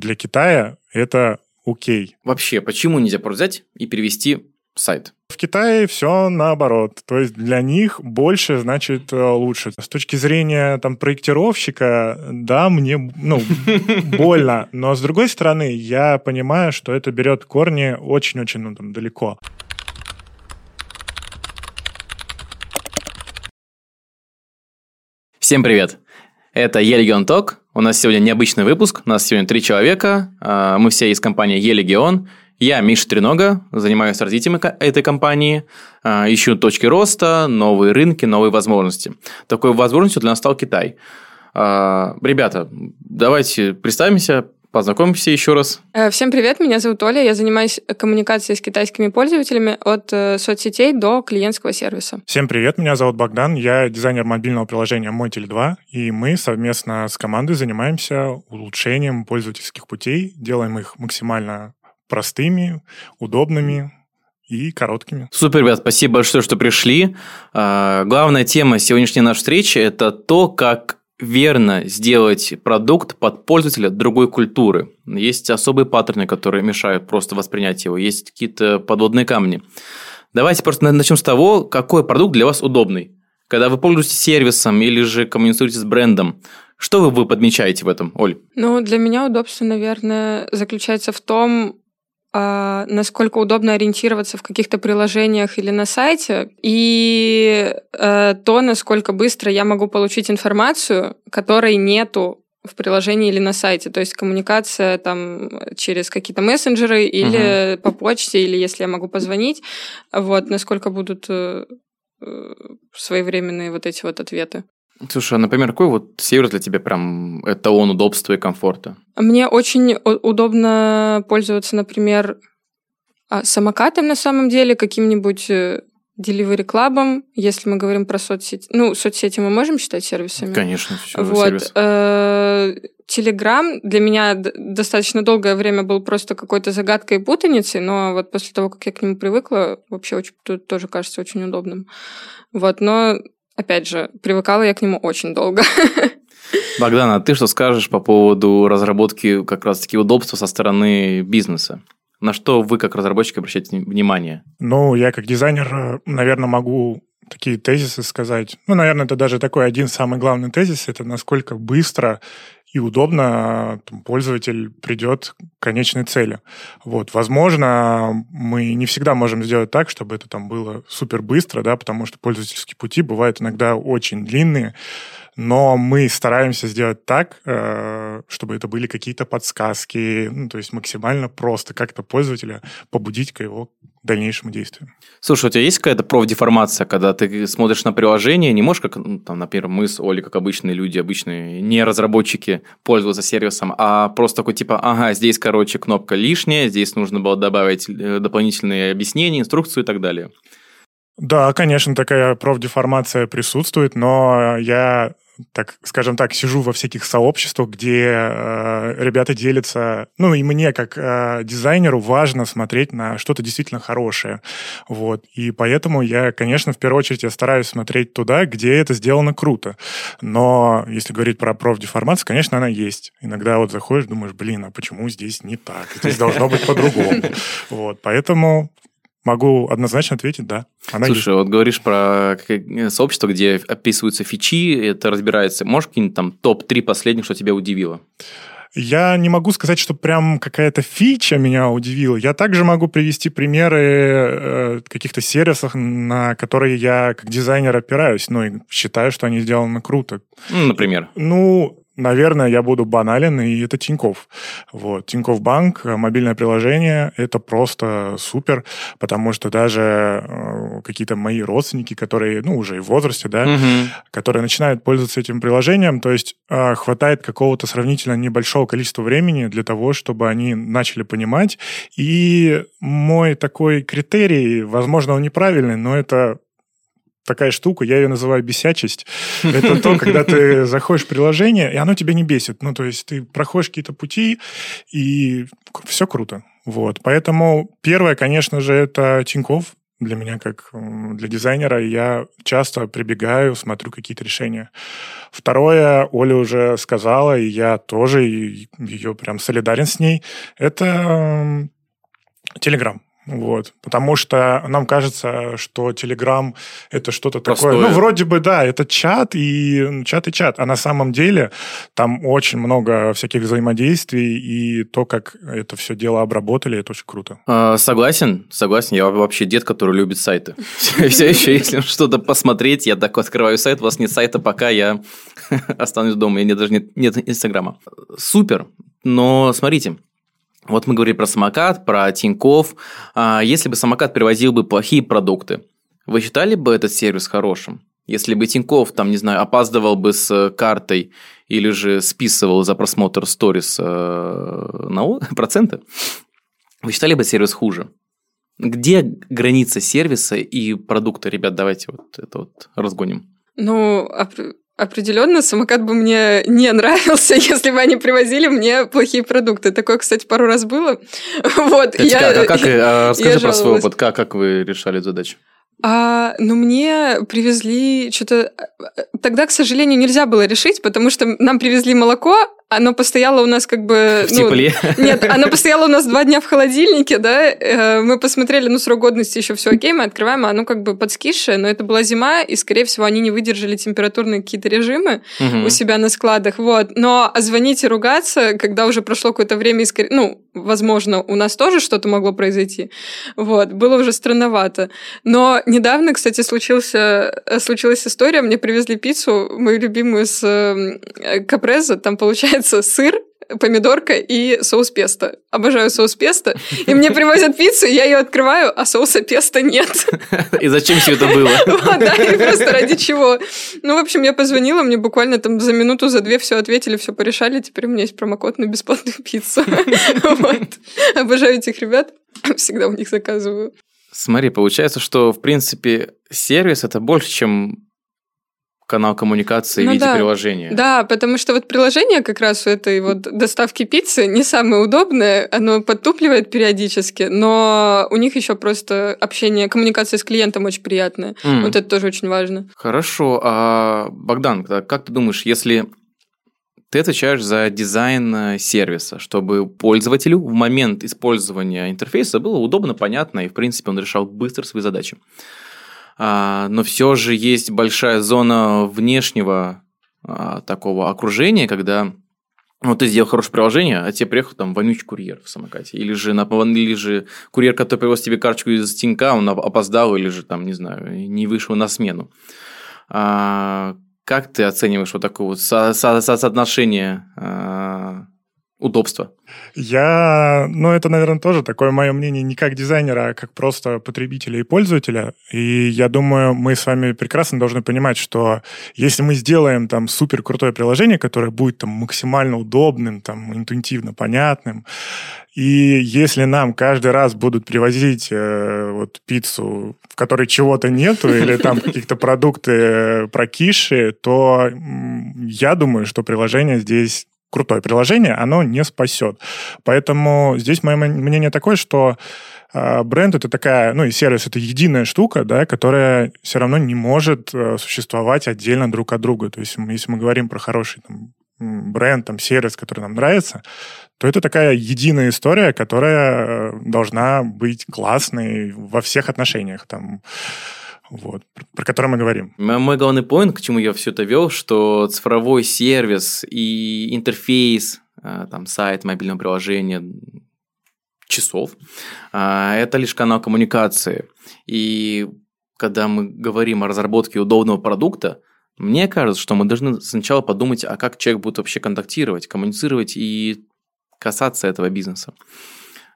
для Китая это окей. Вообще, почему нельзя просто взять и перевести сайт? В Китае все наоборот. То есть для них больше значит э, лучше. С точки зрения там проектировщика, да, мне ну, больно. Но с другой стороны, я понимаю, что это берет корни очень-очень ну, там, далеко. Всем привет! Это Елегион Ток. У нас сегодня необычный выпуск. У нас сегодня три человека. А, мы все из компании Елегион. Я Миша Тренога, занимаюсь развитием этой компании, а, ищу точки роста, новые рынки, новые возможности. Такой возможностью для нас стал Китай. А, ребята, давайте представимся, Познакомимся еще раз. Э, всем привет, меня зовут Оля, я занимаюсь коммуникацией с китайскими пользователями от э, соцсетей до клиентского сервиса. Всем привет, меня зовут Богдан, я дизайнер мобильного приложения Мой Теле 2, и мы совместно с командой занимаемся улучшением пользовательских путей, делаем их максимально простыми, удобными, и короткими. Супер, ребят, спасибо большое, что пришли. А, главная тема сегодняшней нашей встречи – это то, как верно сделать продукт под пользователя другой культуры. Есть особые паттерны, которые мешают просто воспринять его, есть какие-то подводные камни. Давайте просто начнем с того, какой продукт для вас удобный. Когда вы пользуетесь сервисом или же коммуницируете с брендом, что вы, вы подмечаете в этом, Оль? Ну, для меня удобство, наверное, заключается в том, насколько удобно ориентироваться в каких-то приложениях или на сайте, и а, то, насколько быстро я могу получить информацию, которой нету в приложении или на сайте. То есть коммуникация там через какие-то мессенджеры или uh-huh. по почте, или если я могу позвонить. Вот, насколько будут э, э, своевременные вот эти вот ответы. Слушай, а, например, какой вот сервис для тебя прям эталон удобства и комфорта? Мне очень удобно пользоваться, например, а, самокатом на самом деле, каким-нибудь э, Delivery Club, если мы говорим про соцсети. Ну, соцсети мы можем считать сервисами? Конечно, все вот. Телеграм э, для меня достаточно долгое время был просто какой-то загадкой и путаницей, но вот после того, как я к нему привыкла, вообще очень, тоже кажется очень удобным. Вот, но Опять же, привыкала я к нему очень долго. Богдана, а ты что скажешь по поводу разработки как раз-таки удобства со стороны бизнеса? На что вы, как разработчик, обращаете внимание? Ну, я как дизайнер, наверное, могу такие тезисы сказать. Ну, наверное, это даже такой один самый главный тезис, это насколько быстро и удобно там, пользователь придет к конечной цели. Вот. Возможно, мы не всегда можем сделать так, чтобы это там было супер быстро, да, потому что пользовательские пути бывают иногда очень длинные, но мы стараемся сделать так, э, чтобы это были какие-то подсказки, ну, то есть максимально просто как-то пользователя побудить к его дальнейшему действию. Слушай, у тебя есть какая-то профдеформация, когда ты смотришь на приложение, не можешь, как, ну, там, например, мы с Олей, как обычные люди, обычные не разработчики, пользоваться сервисом, а просто такой типа, ага, здесь, короче, кнопка лишняя, здесь нужно было добавить э, дополнительные объяснения, инструкцию и так далее. Да, конечно, такая профдеформация присутствует, но я так, скажем так, сижу во всяких сообществах, где э, ребята делятся, ну и мне как э, дизайнеру важно смотреть на что-то действительно хорошее, вот. И поэтому я, конечно, в первую очередь я стараюсь смотреть туда, где это сделано круто. Но если говорить про профдеформацию, конечно, она есть. Иногда вот заходишь, думаешь, блин, а почему здесь не так? Здесь должно быть по-другому. Вот, поэтому Могу однозначно ответить, да. Она Слушай, есть. вот говоришь про сообщество, где описываются фичи, это разбирается. Можешь какие-нибудь там топ-3 последних, что тебя удивило? Я не могу сказать, что прям какая-то фича меня удивила. Я также могу привести примеры э, каких-то сервисов, на которые я как дизайнер опираюсь, но ну, считаю, что они сделаны круто. Ну, например? Ну, наверное, я буду банален, и это Тиньков. Вот. Тиньков Банк, э, мобильное приложение, это просто супер, потому что даже э, какие-то мои родственники, которые, ну, уже и в возрасте, да, угу. которые начинают пользоваться этим приложением, то есть э, хватает какого-то сравнительно небольшого количества времени для того, чтобы они начали понимать. И мой такой критерий, возможно, он неправильный, но это такая штука, я ее называю бесячесть. Это то, когда ты заходишь в приложение, и оно тебя не бесит. Ну, то есть ты проходишь какие-то пути, и все круто. Вот. Поэтому первое, конечно же, это Тиньков. для меня как для дизайнера, я часто прибегаю, смотрю какие-то решения. Второе, Оля уже сказала, и я тоже ее прям солидарен с ней, это Телеграм. Вот. Потому что нам кажется, что Telegram это что-то такое. Ну, вроде бы, да, это чат и чат и чат. А на самом деле там очень много всяких взаимодействий, и то, как это все дело обработали, это очень круто. А, согласен, согласен. Я вообще дед, который любит сайты. Все еще, если что-то посмотреть, я так открываю сайт, у вас нет сайта, пока я останусь дома, и нет даже нет Инстаграма. Супер. Но смотрите, вот мы говорили про самокат, про Тиньков. А если бы самокат привозил бы плохие продукты, вы считали бы этот сервис хорошим? Если бы Тиньков, там, не знаю, опаздывал бы с картой или же списывал за просмотр сторис э, на проценты, вы считали бы сервис хуже? Где граница сервиса и продукта? Ребят, давайте вот это вот разгоним. Ну, Определенно, самокат бы мне не нравился, если бы они привозили мне плохие продукты. Такое, кстати, пару раз было. Вот, я, как, а как, а, расскажи про свой опыт, как, как вы решали задачу? А, ну, мне привезли что-то... Тогда, к сожалению, нельзя было решить, потому что нам привезли молоко, оно постояло у нас как бы... В ну, тепле? Нет, оно постояло у нас два дня в холодильнике, да, э, мы посмотрели, ну, срок годности еще все окей, мы открываем, а оно как бы подскисшее, но это была зима, и, скорее всего, они не выдержали температурные какие-то режимы угу. у себя на складах, вот. Но звонить и ругаться, когда уже прошло какое-то время, и, скорее, ну, возможно, у нас тоже что-то могло произойти, вот, было уже странновато. Но недавно, кстати, случился, случилась история, мне привезли пиццу, мою любимую с э, капреза, там, получается, получается сыр, помидорка и соус песто. Обожаю соус песто. И мне привозят пиццу, я ее открываю, а соуса песто нет. И зачем все это было? Вот, да, и просто ради чего. Ну, в общем, я позвонила, мне буквально там за минуту, за две все ответили, все порешали. Теперь у меня есть промокод на бесплатную пиццу. Вот. Обожаю этих ребят. Всегда у них заказываю. Смотри, получается, что, в принципе, сервис – это больше, чем канал коммуникации ну, в виде да. приложения. Да, потому что вот приложение как раз у этой вот доставки пиццы не самое удобное, оно подтупливает периодически, но у них еще просто общение, коммуникация с клиентом очень приятная. Mm. Вот это тоже очень важно. Хорошо. А, Богдан, как ты думаешь, если ты отвечаешь за дизайн э, сервиса, чтобы пользователю в момент использования интерфейса было удобно, понятно, и, в принципе, он решал быстро свои задачи. А, но все же есть большая зона внешнего а, такого окружения, когда вот ты сделал хорошее приложение, а тебе приехал там вонючий курьер в самокате. Или же, или же курьер, который привез тебе карточку из Тинька, он опоздал, или же там, не знаю, не вышел на смену. А, как ты оцениваешь вот такое вот со- со- соотношение а, удобства? Я, ну, это, наверное, тоже такое мое мнение не как дизайнера, а как просто потребителя и пользователя. И я думаю, мы с вами прекрасно должны понимать, что если мы сделаем там супер крутое приложение, которое будет там максимально удобным, там интуитивно понятным, и если нам каждый раз будут привозить э, вот пиццу, в которой чего-то нету, или там каких-то продукты э, прокисшие, то я думаю, что приложение здесь крутое приложение, оно не спасет. Поэтому здесь мое мнение такое, что э, бренд это такая, ну и сервис это единая штука, да, которая все равно не может э, существовать отдельно друг от друга. То есть если мы говорим про хороший там, бренд, там, сервис, который нам нравится, то это такая единая история, которая э, должна быть классной во всех отношениях. Там, вот, про который мы говорим. Мой главный поинт, к чему я все это вел, что цифровой сервис и интерфейс, а, там, сайт, мобильное приложение, часов, а, это лишь канал коммуникации. И когда мы говорим о разработке удобного продукта, мне кажется, что мы должны сначала подумать, а как человек будет вообще контактировать, коммуницировать и касаться этого бизнеса.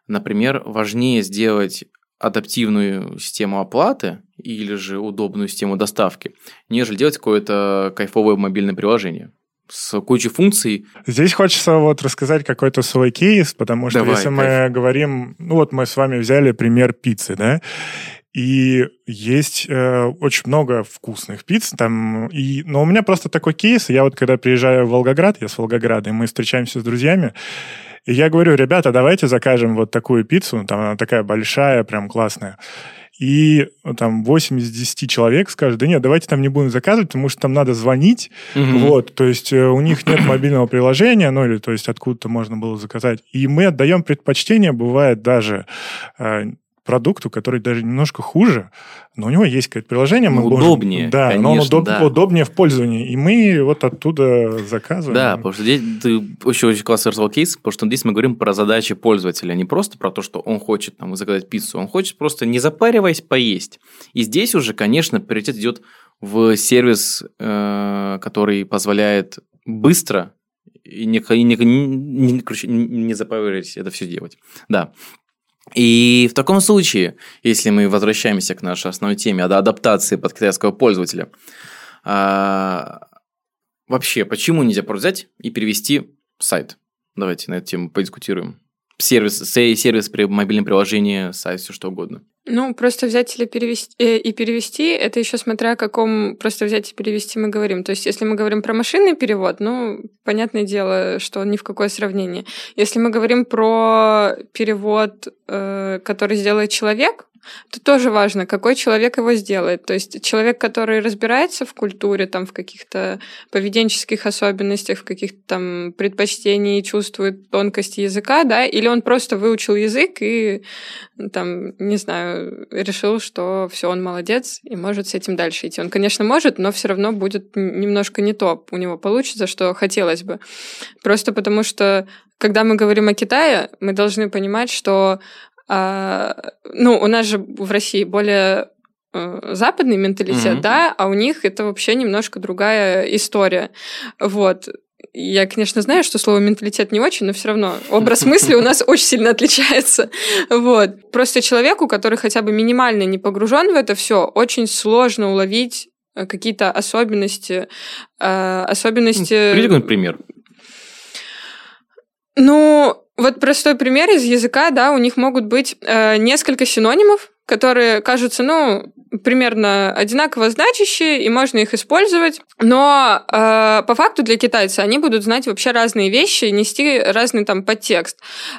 Например, важнее сделать адаптивную систему оплаты или же удобную систему доставки, нежели делать какое-то кайфовое мобильное приложение с кучей функций. Здесь хочется вот рассказать какой-то свой кейс, потому что Давай, если кайф. мы говорим, ну вот мы с вами взяли пример пиццы, да, и есть э, очень много вкусных пиц там. И, но у меня просто такой кейс. Я вот когда приезжаю в Волгоград, я с Волгограда, и мы встречаемся с друзьями, И я говорю, ребята, давайте закажем вот такую пиццу, там она такая большая, прям классная и ну, там 8 из 10 человек скажут, да нет, давайте там не будем заказывать, потому что там надо звонить, угу. вот, то есть э, у них нет мобильного приложения, ну или то есть откуда-то можно было заказать, и мы отдаем предпочтение, бывает даже э, продукту, который даже немножко хуже, но у него есть какое-то приложение. Мы удобнее, можем, Да, конечно, но он удоб, да. удобнее в пользовании. И мы вот оттуда заказываем. Да, потому что здесь ты очень-очень классно рассказал кейс, потому что здесь мы говорим про задачи пользователя, а не просто про то, что он хочет там, заказать пиццу, он хочет просто не запариваясь поесть. И здесь уже, конечно, приоритет идет в сервис, э, который позволяет быстро и не, не, не, не, короче, не запариваясь это все делать. Да. И в таком случае, если мы возвращаемся к нашей основной теме адаптации под китайского пользователя, а, вообще, почему нельзя просто взять и перевести сайт? Давайте на эту тему подискутируем. Сервис, сервис при мобильном приложении, сайт, все что угодно. Ну, просто взять или перевести э, и перевести, это еще смотря о каком просто взять и перевести мы говорим. То есть, если мы говорим про машинный перевод, ну, понятное дело, что ни в какое сравнение. Если мы говорим про перевод, э, который сделает человек, Тут тоже важно, какой человек его сделает. То есть человек, который разбирается в культуре, там, в каких-то поведенческих особенностях, в каких-то там предпочтениях, чувствует тонкости языка, да, или он просто выучил язык и там, не знаю, решил, что все, он молодец и может с этим дальше идти. Он, конечно, может, но все равно будет немножко не то у него получится, что хотелось бы. Просто потому что когда мы говорим о Китае, мы должны понимать, что а, ну, у нас же в России более э, западный менталитет, mm-hmm. да, а у них это вообще немножко другая история. Вот. Я, конечно, знаю, что слово менталитет не очень, но все равно образ мысли у нас очень сильно отличается. Вот. Просто человеку, который хотя бы минимально не погружен в это все, очень сложно уловить э, какие-то особенности. Э, особенности... Приведи пример. Ну, вот простой пример из языка, да, у них могут быть э, несколько синонимов, которые кажутся, ну, примерно одинаково значащие, и можно их использовать. Но э, по факту для китайца они будут знать вообще разные вещи, нести разный там подтекст.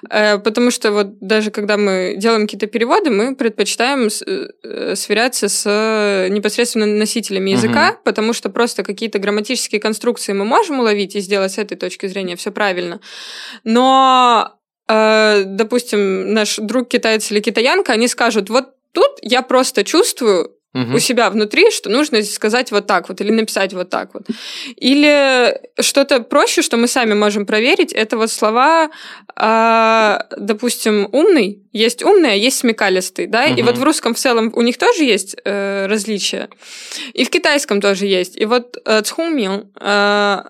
Э, потому что вот даже когда мы делаем какие-то переводы, мы предпочитаем с, э, сверяться с непосредственно носителями языка, угу. потому что просто какие-то грамматические конструкции мы можем уловить и сделать с этой точки зрения все правильно. Но э, допустим, наш друг китаец или китаянка, они скажут, вот Тут я просто чувствую угу. у себя внутри, что нужно сказать вот так вот или написать вот так вот. Или что-то проще, что мы сами можем проверить, это вот слова, э, допустим, умный, есть умный, а есть смекалистый, да, угу. и вот в русском в целом у них тоже есть э, различия, и в китайском тоже есть. И вот э, цхумил, э,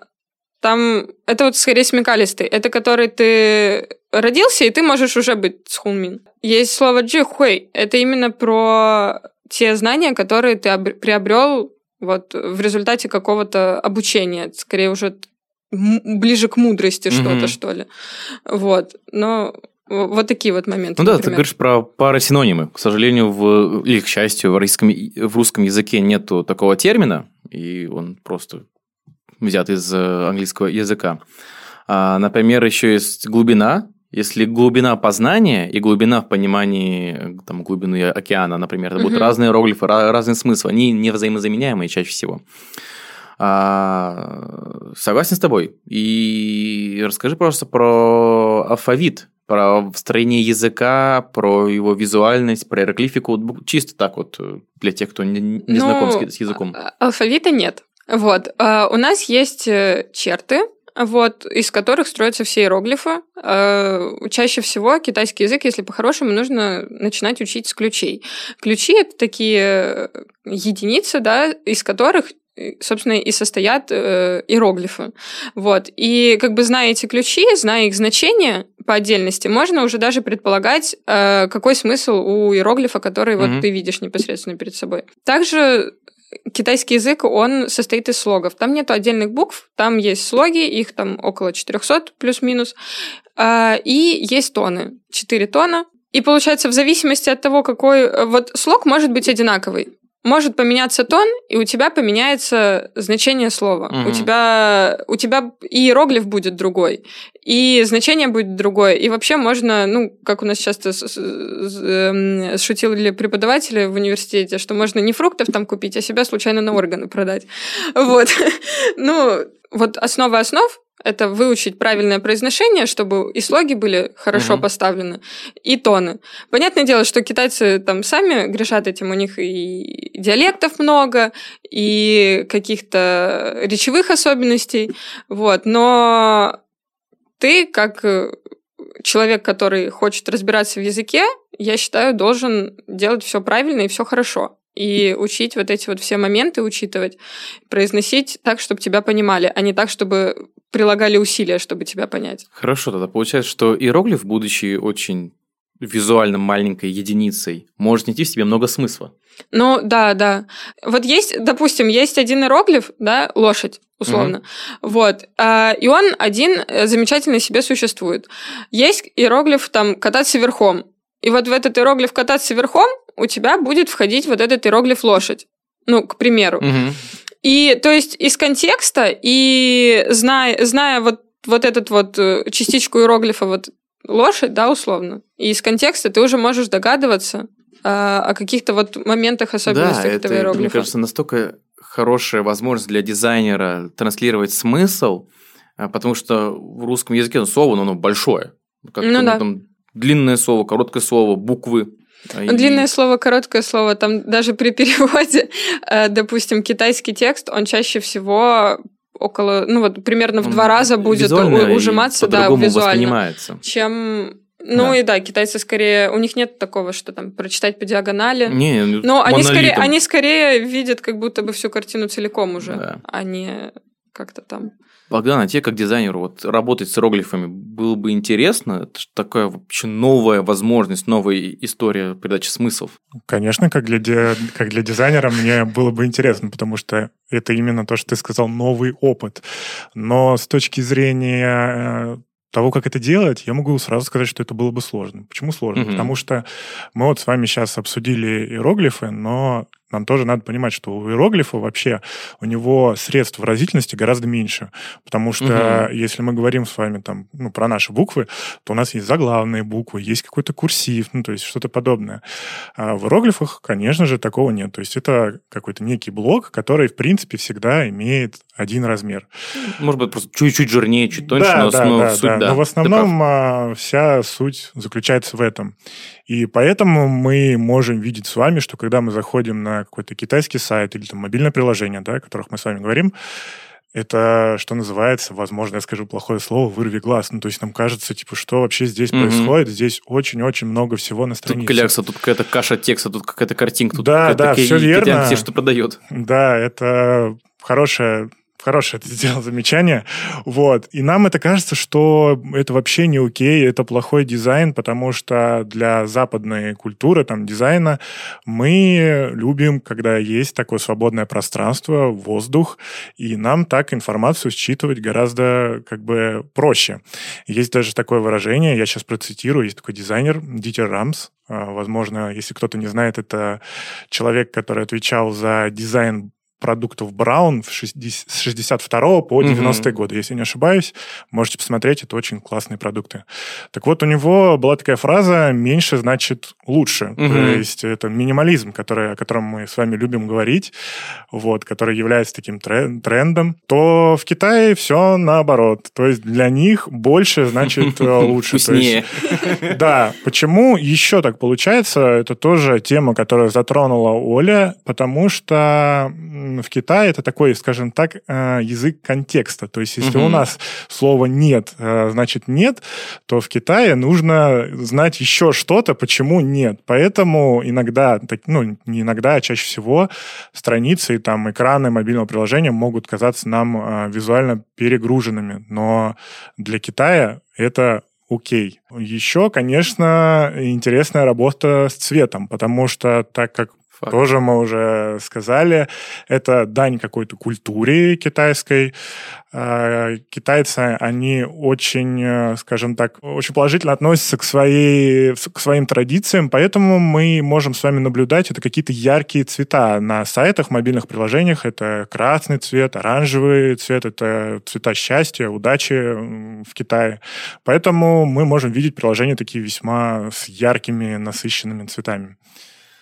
там это вот скорее смекалистый, это который ты родился, и ты можешь уже быть цхунмин. Есть слово джихуэй. Это именно про те знания, которые ты приобрел вот в результате какого-то обучения. Скорее уже ближе к мудрости mm-hmm. что-то, что ли. Вот. Но вот такие вот моменты. Ну например. да, ты говоришь про парасинонимы. К сожалению, в, или к счастью, в русском, в русском языке нету такого термина, и он просто взят из э, английского языка. А, например, еще есть глубина, если глубина познания и глубина в понимании там, глубины океана, например, это будут разные иероглифы, разные смыслы, они не взаимозаменяемые чаще всего. А, согласен с тобой. И расскажи, просто про алфавит, про строение языка, про его визуальность, про иероглифику, чисто так вот для тех, кто не, не ну, знаком с языком. А, алфавита нет. Вот. А, у нас есть э, черты, вот, из которых строятся все иероглифы. Э, чаще всего китайский язык, если по-хорошему, нужно начинать учить с ключей. Ключи — это такие единицы, да, из которых собственно, и состоят э, иероглифы. Вот. И как бы зная эти ключи, зная их значение по отдельности, можно уже даже предполагать, э, какой смысл у иероглифа, который mm-hmm. вот ты видишь непосредственно перед собой. Также китайский язык, он состоит из слогов. Там нету отдельных букв, там есть слоги, их там около 400 плюс-минус, а, и есть тоны, 4 тона. И получается, в зависимости от того, какой... Вот слог может быть одинаковый. Может поменяться тон, и у тебя поменяется значение слова. Угу. У тебя у тебя и иероглиф будет другой, и значение будет другое. И вообще можно, ну, как у нас часто эм, шутили преподаватели в университете, что можно не фруктов там купить, а себя случайно на органы продать. Вот. Ну, вот основа основ это выучить правильное произношение, чтобы и слоги были хорошо угу. поставлены, и тоны. Понятное дело, что китайцы там сами грешат этим, у них и диалектов много, и каких-то речевых особенностей, вот, но ты, как э, человек, который хочет разбираться в языке, я считаю, должен делать все правильно и все хорошо и учить вот эти вот все моменты, учитывать, произносить так, чтобы тебя понимали, а не так, чтобы прилагали усилия, чтобы тебя понять. Хорошо, тогда получается, что иероглиф, будучи очень визуально маленькой единицей, может нести в себе много смысла. Ну, да, да. Вот есть, допустим, есть один иероглиф, да, лошадь, условно. Mm-hmm. Вот. А, и он один э, замечательно себе существует. Есть иероглиф там кататься верхом. И вот в этот иероглиф кататься верхом у тебя будет входить вот этот иероглиф лошадь. Ну, к примеру. Угу. И то есть из контекста и зная, зная вот, вот этот вот э, частичку иероглифа вот лошадь, да, условно, и из контекста ты уже можешь догадываться а, о каких-то вот моментах особенностях да, этого это, иероглифа. Мне кажется, настолько хорошая возможность для дизайнера транслировать смысл, а, потому что в русском языке ну, слово, оно большое. Как ну, да. там длинное слово, короткое слово, буквы. И... Длинное слово, короткое слово, там даже при переводе, э, допустим, китайский текст, он чаще всего около, ну вот примерно в он два раза будет ужиматься, да, визуально, чем ну да. и да, китайцы скорее, у них нет такого, что там прочитать по диагонали. Не, ну, но они скорее, они скорее видят как будто бы всю картину целиком уже, да. а не как-то там. Богдан, а тебе как дизайнеру вот работать с иероглифами было бы интересно? Это же такая вообще новая возможность, новая история передачи смыслов. Конечно, как для, ди... как для дизайнера мне было бы интересно, потому что это именно то, что ты сказал, новый опыт. Но с точки зрения э, того, как это делать, я могу сразу сказать, что это было бы сложно. Почему сложно? Угу. Потому что мы вот с вами сейчас обсудили иероглифы, но нам тоже надо понимать, что у иероглифа вообще у него средств выразительности гораздо меньше. Потому что угу. если мы говорим с вами там, ну, про наши буквы, то у нас есть заглавные буквы, есть какой-то курсив, ну, то есть что-то подобное. А в иероглифах, конечно же, такого нет. То есть это какой-то некий блок, который, в принципе, всегда имеет один размер. Может быть, просто чуть-чуть жирнее, чуть тоньше, да, но, да, но да, суть, да. да. Но в основном а, вся суть заключается в этом. И поэтому мы можем видеть с вами, что когда мы заходим на какой-то китайский сайт или там мобильное приложение, да, о которых мы с вами говорим, это, что называется, возможно, я скажу плохое слово, вырви глаз. Ну, то есть нам кажется, типа, что вообще здесь mm-hmm. происходит? Здесь очень-очень много всего на странице. Тут клякса, тут какая-то каша текста, тут какая-то картинка, тут да, да, все верно. все, что продает. Да, это хорошая хорошее ты сделал замечание. Вот. И нам это кажется, что это вообще не окей, это плохой дизайн, потому что для западной культуры, там, дизайна, мы любим, когда есть такое свободное пространство, воздух, и нам так информацию считывать гораздо как бы проще. Есть даже такое выражение, я сейчас процитирую, есть такой дизайнер Дитер Рамс, а, Возможно, если кто-то не знает, это человек, который отвечал за дизайн продуктов Браун с 62 по 90-е угу. годы, если не ошибаюсь. Можете посмотреть, это очень классные продукты. Так вот, у него была такая фраза «меньше значит лучше». Угу. То есть это минимализм, который, о котором мы с вами любим говорить, вот, который является таким трендом. То в Китае все наоборот. То есть для них больше значит э, лучше. Вкуснее. Да. Почему еще так получается? Это тоже тема, которую затронула Оля, потому что в Китае это такой, скажем так, э, язык контекста. То есть, если угу. у нас слова нет, э, значит нет, то в Китае нужно знать еще что-то, почему нет. Поэтому иногда, ну, не иногда, а чаще всего страницы и там экраны мобильного приложения могут казаться нам э, визуально перегруженными. Но для Китая это окей. Еще, конечно, интересная работа с цветом, потому что так как Факт. Тоже мы уже сказали. Это дань какой-то культуре китайской. А, китайцы, они очень, э, скажем так, очень положительно относятся к, своей, к своим традициям, поэтому мы можем с вами наблюдать это какие-то яркие цвета на сайтах, мобильных приложениях. Это красный цвет, оранжевый цвет, это цвета счастья, удачи в Китае. Поэтому мы можем видеть приложения такие весьма с яркими, насыщенными цветами.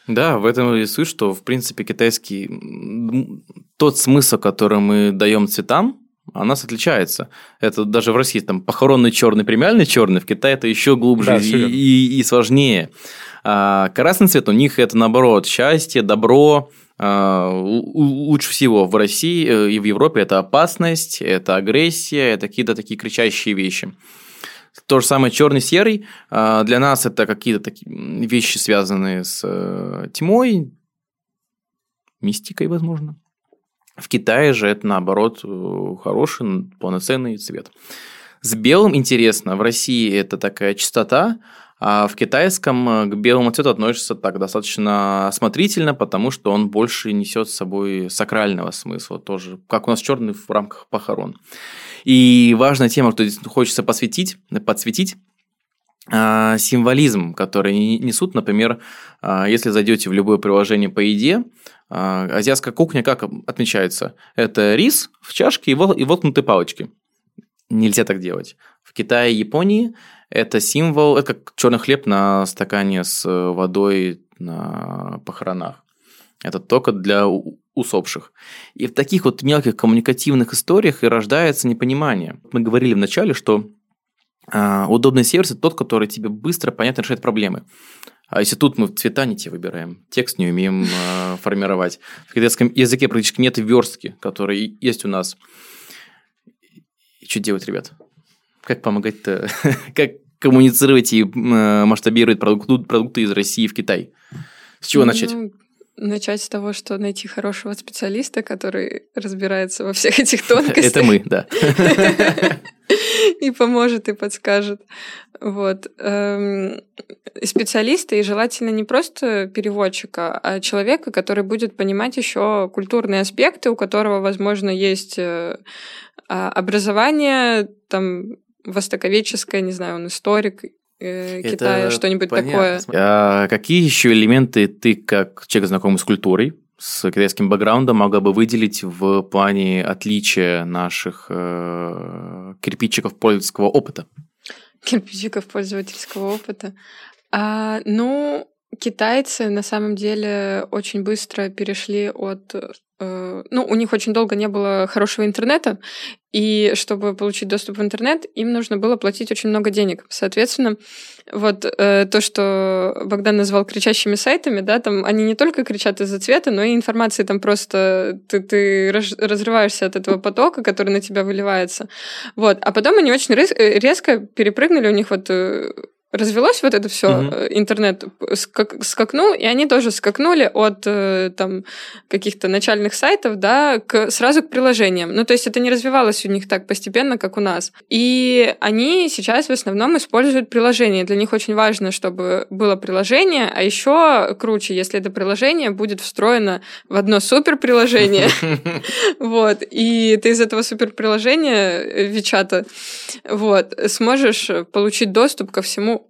Да, в этом и суть, что, в принципе, китайский... Тот смысл, который мы даем цветам, у нас отличается. Это даже в России там похоронный черный, премиальный черный, в Китае это еще глубже да, и, и, и сложнее. А красный цвет у них это наоборот счастье, добро. А, лучше всего в России э, и в Европе это опасность, это агрессия, это какие-то такие кричащие вещи. То же самое черный серый. А, для нас это какие-то такие вещи, связанные с э, тьмой, мистикой, возможно. В Китае же это, наоборот, э, хороший, полноценный цвет. С белым интересно, в России это такая чистота, а в китайском э, к белому цвету относится так достаточно осмотрительно, потому что он больше несет с собой сакрального смысла тоже, как у нас черный в рамках похорон. И важная тема, что хочется посвятить, подсветить, а, символизм, который несут, например, а, если зайдете в любое приложение по еде, а, азиатская кухня как отмечается? Это рис в чашке и воткнутые палочки. Нельзя так делать. В Китае и Японии это символ, это как черный хлеб на стакане с водой на похоронах. Это только для усопших. И в таких вот мелких коммуникативных историях и рождается непонимание. Мы говорили вначале, что а, удобный сервис – это тот, который тебе быстро, понятно решает проблемы. А если тут мы цвета не те выбираем, текст не умеем э, формировать. В китайском языке практически нет верстки, которые есть у нас. И что делать, ребят? Как помогать-то? как коммуницировать и э, масштабировать продукты, продукты из России в Китай? С чего ну, начать? С того, что найти хорошего специалиста, который разбирается во всех этих тонкостях. Это мы, да. И поможет, и подскажет. Вот. Эм, специалиста, и желательно не просто переводчика, а человека, который будет понимать еще культурные аспекты, у которого, возможно, есть э, а, образование, там, востоковедческое, не знаю, он историк, э, Китая, что-нибудь такое. А какие еще элементы ты, как человек, знакомый с культурой, с китайским бэкграундом, могла бы выделить в плане отличия наших э, кирпичиков пользовательского опыта? Кирпичиков пользовательского опыта. А, ну, китайцы на самом деле очень быстро перешли от ну, у них очень долго не было хорошего интернета, и чтобы получить доступ в интернет, им нужно было платить очень много денег. Соответственно, вот э, то, что Богдан назвал кричащими сайтами, да, там они не только кричат из-за цвета, но и информации там просто ты, ты разрываешься от этого потока, который на тебя выливается. Вот. А потом они очень э, резко перепрыгнули, у них вот э, развелось вот это все, угу. Э, интернет скак, скакнул, и они тоже скакнули от э, там каких-то начальных сайтов, да, к, сразу к приложениям. Ну, то есть это не развивалось у них так постепенно, как у нас. И они сейчас в основном используют приложения. Для них очень важно, чтобы было приложение, а еще круче, если это приложение будет встроено в одно супер приложение. Вот. И ты из этого супер приложения э, Вичата вот, сможешь получить доступ ко всему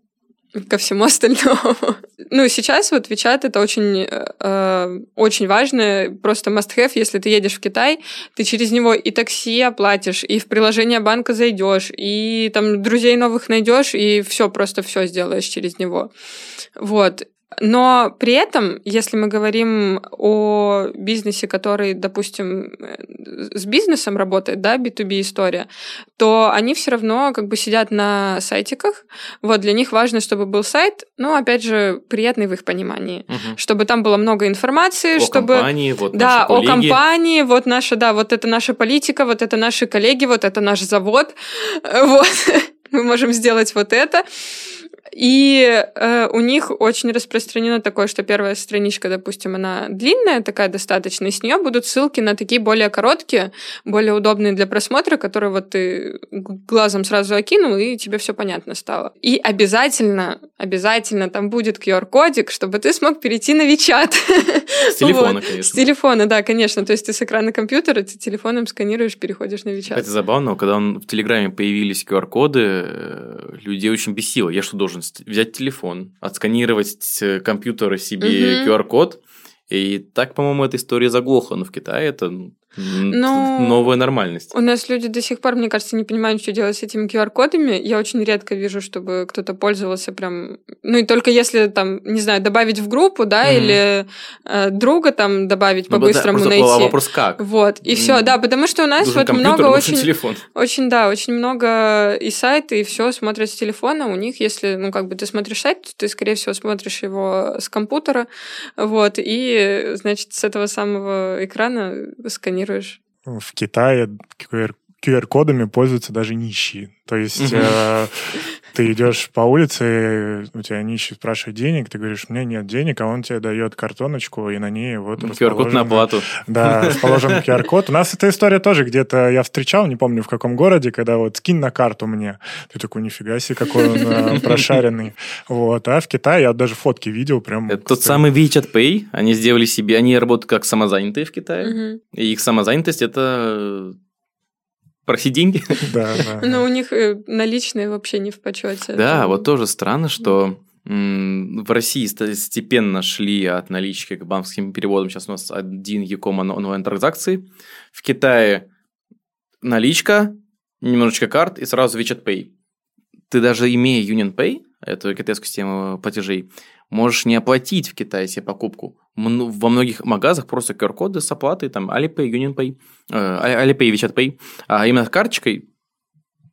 ко всему остальному. ну, сейчас вот WeChat это очень, э, очень важно, просто must-have, если ты едешь в Китай, ты через него и такси оплатишь, и в приложение банка зайдешь, и там друзей новых найдешь, и все, просто все сделаешь через него. Вот. Но при этом, если мы говорим о бизнесе, который, допустим, э, с бизнесом работает, да, B2B история, то они все равно как бы сидят на сайтиках. Вот для них важно, чтобы был сайт, ну, опять же, приятный в их понимании, угу. чтобы там было много информации, о чтобы компании, вот да, о компании, вот наша, да, вот это наша политика, вот это наши коллеги, вот это наш завод, вот мы можем сделать вот это. И э, у них очень распространено такое, что первая страничка, допустим, она длинная такая достаточно, и с нее будут ссылки на такие более короткие, более удобные для просмотра, которые вот ты глазом сразу окинул, и тебе все понятно стало. И обязательно, обязательно там будет QR-кодик, чтобы ты смог перейти на Вичат. С телефона, вот. конечно. С телефона, да, конечно. То есть ты с экрана компьютера, ты телефоном сканируешь, переходишь на Вичат. Это забавно, когда он, в Телеграме появились QR-коды, э, людей очень бесило. Я что, должен взять телефон, отсканировать компьютера себе угу. QR-код, и так, по-моему, эта история заглохла. Но в Китае это ну, новая нормальность. У нас люди до сих пор, мне кажется, не понимают, что делать с этими QR-кодами. Я очень редко вижу, чтобы кто-то пользовался прям... Ну, и только если, там, не знаю, добавить в группу, да, mm-hmm. или э, друга там добавить ну, по-быстрому да, найти. вопрос как. Вот, и mm-hmm. все, да, потому что у нас Нужен вот много очень... телефон. Очень, да, очень много и сайты, и все смотрят с телефона. У них, если, ну, как бы ты смотришь сайт, то ты, скорее всего, смотришь его с компьютера, вот, и, значит, с этого самого экрана сканируешь сканируешь? В Китае QR-кодами пользуются даже нищие. То есть э, ты идешь по улице, у тебя нищий спрашивает денег, ты говоришь, у меня нет денег, а он тебе дает картоночку, и на ней вот QR-код на оплату. Да, расположен QR-код. У нас эта история тоже где-то я встречал, не помню в каком городе, когда вот скинь на карту мне. Ты такой, нифига себе, какой он э, прошаренный. Вот. А в Китае я даже фотки видел прям. Это тот самый WeChat Pay. Они сделали себе, они работают как самозанятые в Китае. И их самозанятость это просить деньги. Да, да. Но у них э, наличные вообще не в почете. Да, вот тоже странно, что в России степенно шли от налички к банковским переводам. Сейчас у нас один Яком онлайн-транзакции. В Китае наличка, немножечко карт и сразу WeChat Pay. Ты даже имея Union Pay, эту китайскую систему платежей, можешь не оплатить в Китае себе покупку. Во многих магазах просто QR-коды с оплатой, там Alipay, UnionPay, э, Alipay, WeChat Pay, а именно карточкой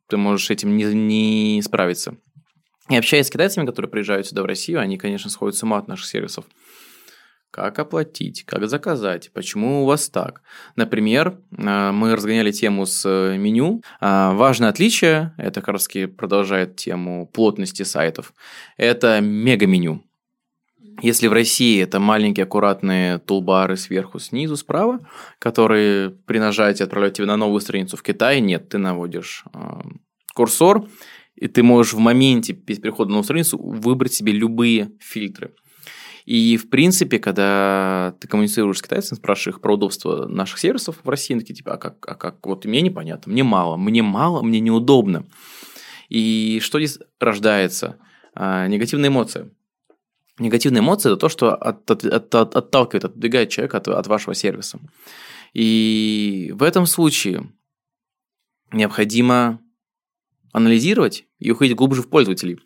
ты можешь этим не, не справиться. И общаясь с китайцами, которые приезжают сюда в Россию, они, конечно, сходят с ума от наших сервисов. Как оплатить, как заказать, почему у вас так? Например, э, мы разгоняли тему с э, меню. Важное отличие, это как раз продолжает тему плотности сайтов, это мега-меню. Если в России это маленькие аккуратные тулбары сверху, снизу, справа, которые при нажатии отправляют тебя на новую страницу, в Китае нет, ты наводишь э, курсор, и ты можешь в моменте перед переходом на новую страницу выбрать себе любые фильтры. И, в принципе, когда ты коммуницируешь с китайцами, спрашиваешь их про удобство наших сервисов в России, такие, типа, а как, а как, вот мне непонятно, мне мало, мне мало, мне неудобно. И что здесь рождается? А, негативная эмоция. Негативные эмоции – это то, что от, от, от, от, отталкивает, отодвигает человека от, от вашего сервиса. И в этом случае необходимо анализировать и уходить глубже в пользователей.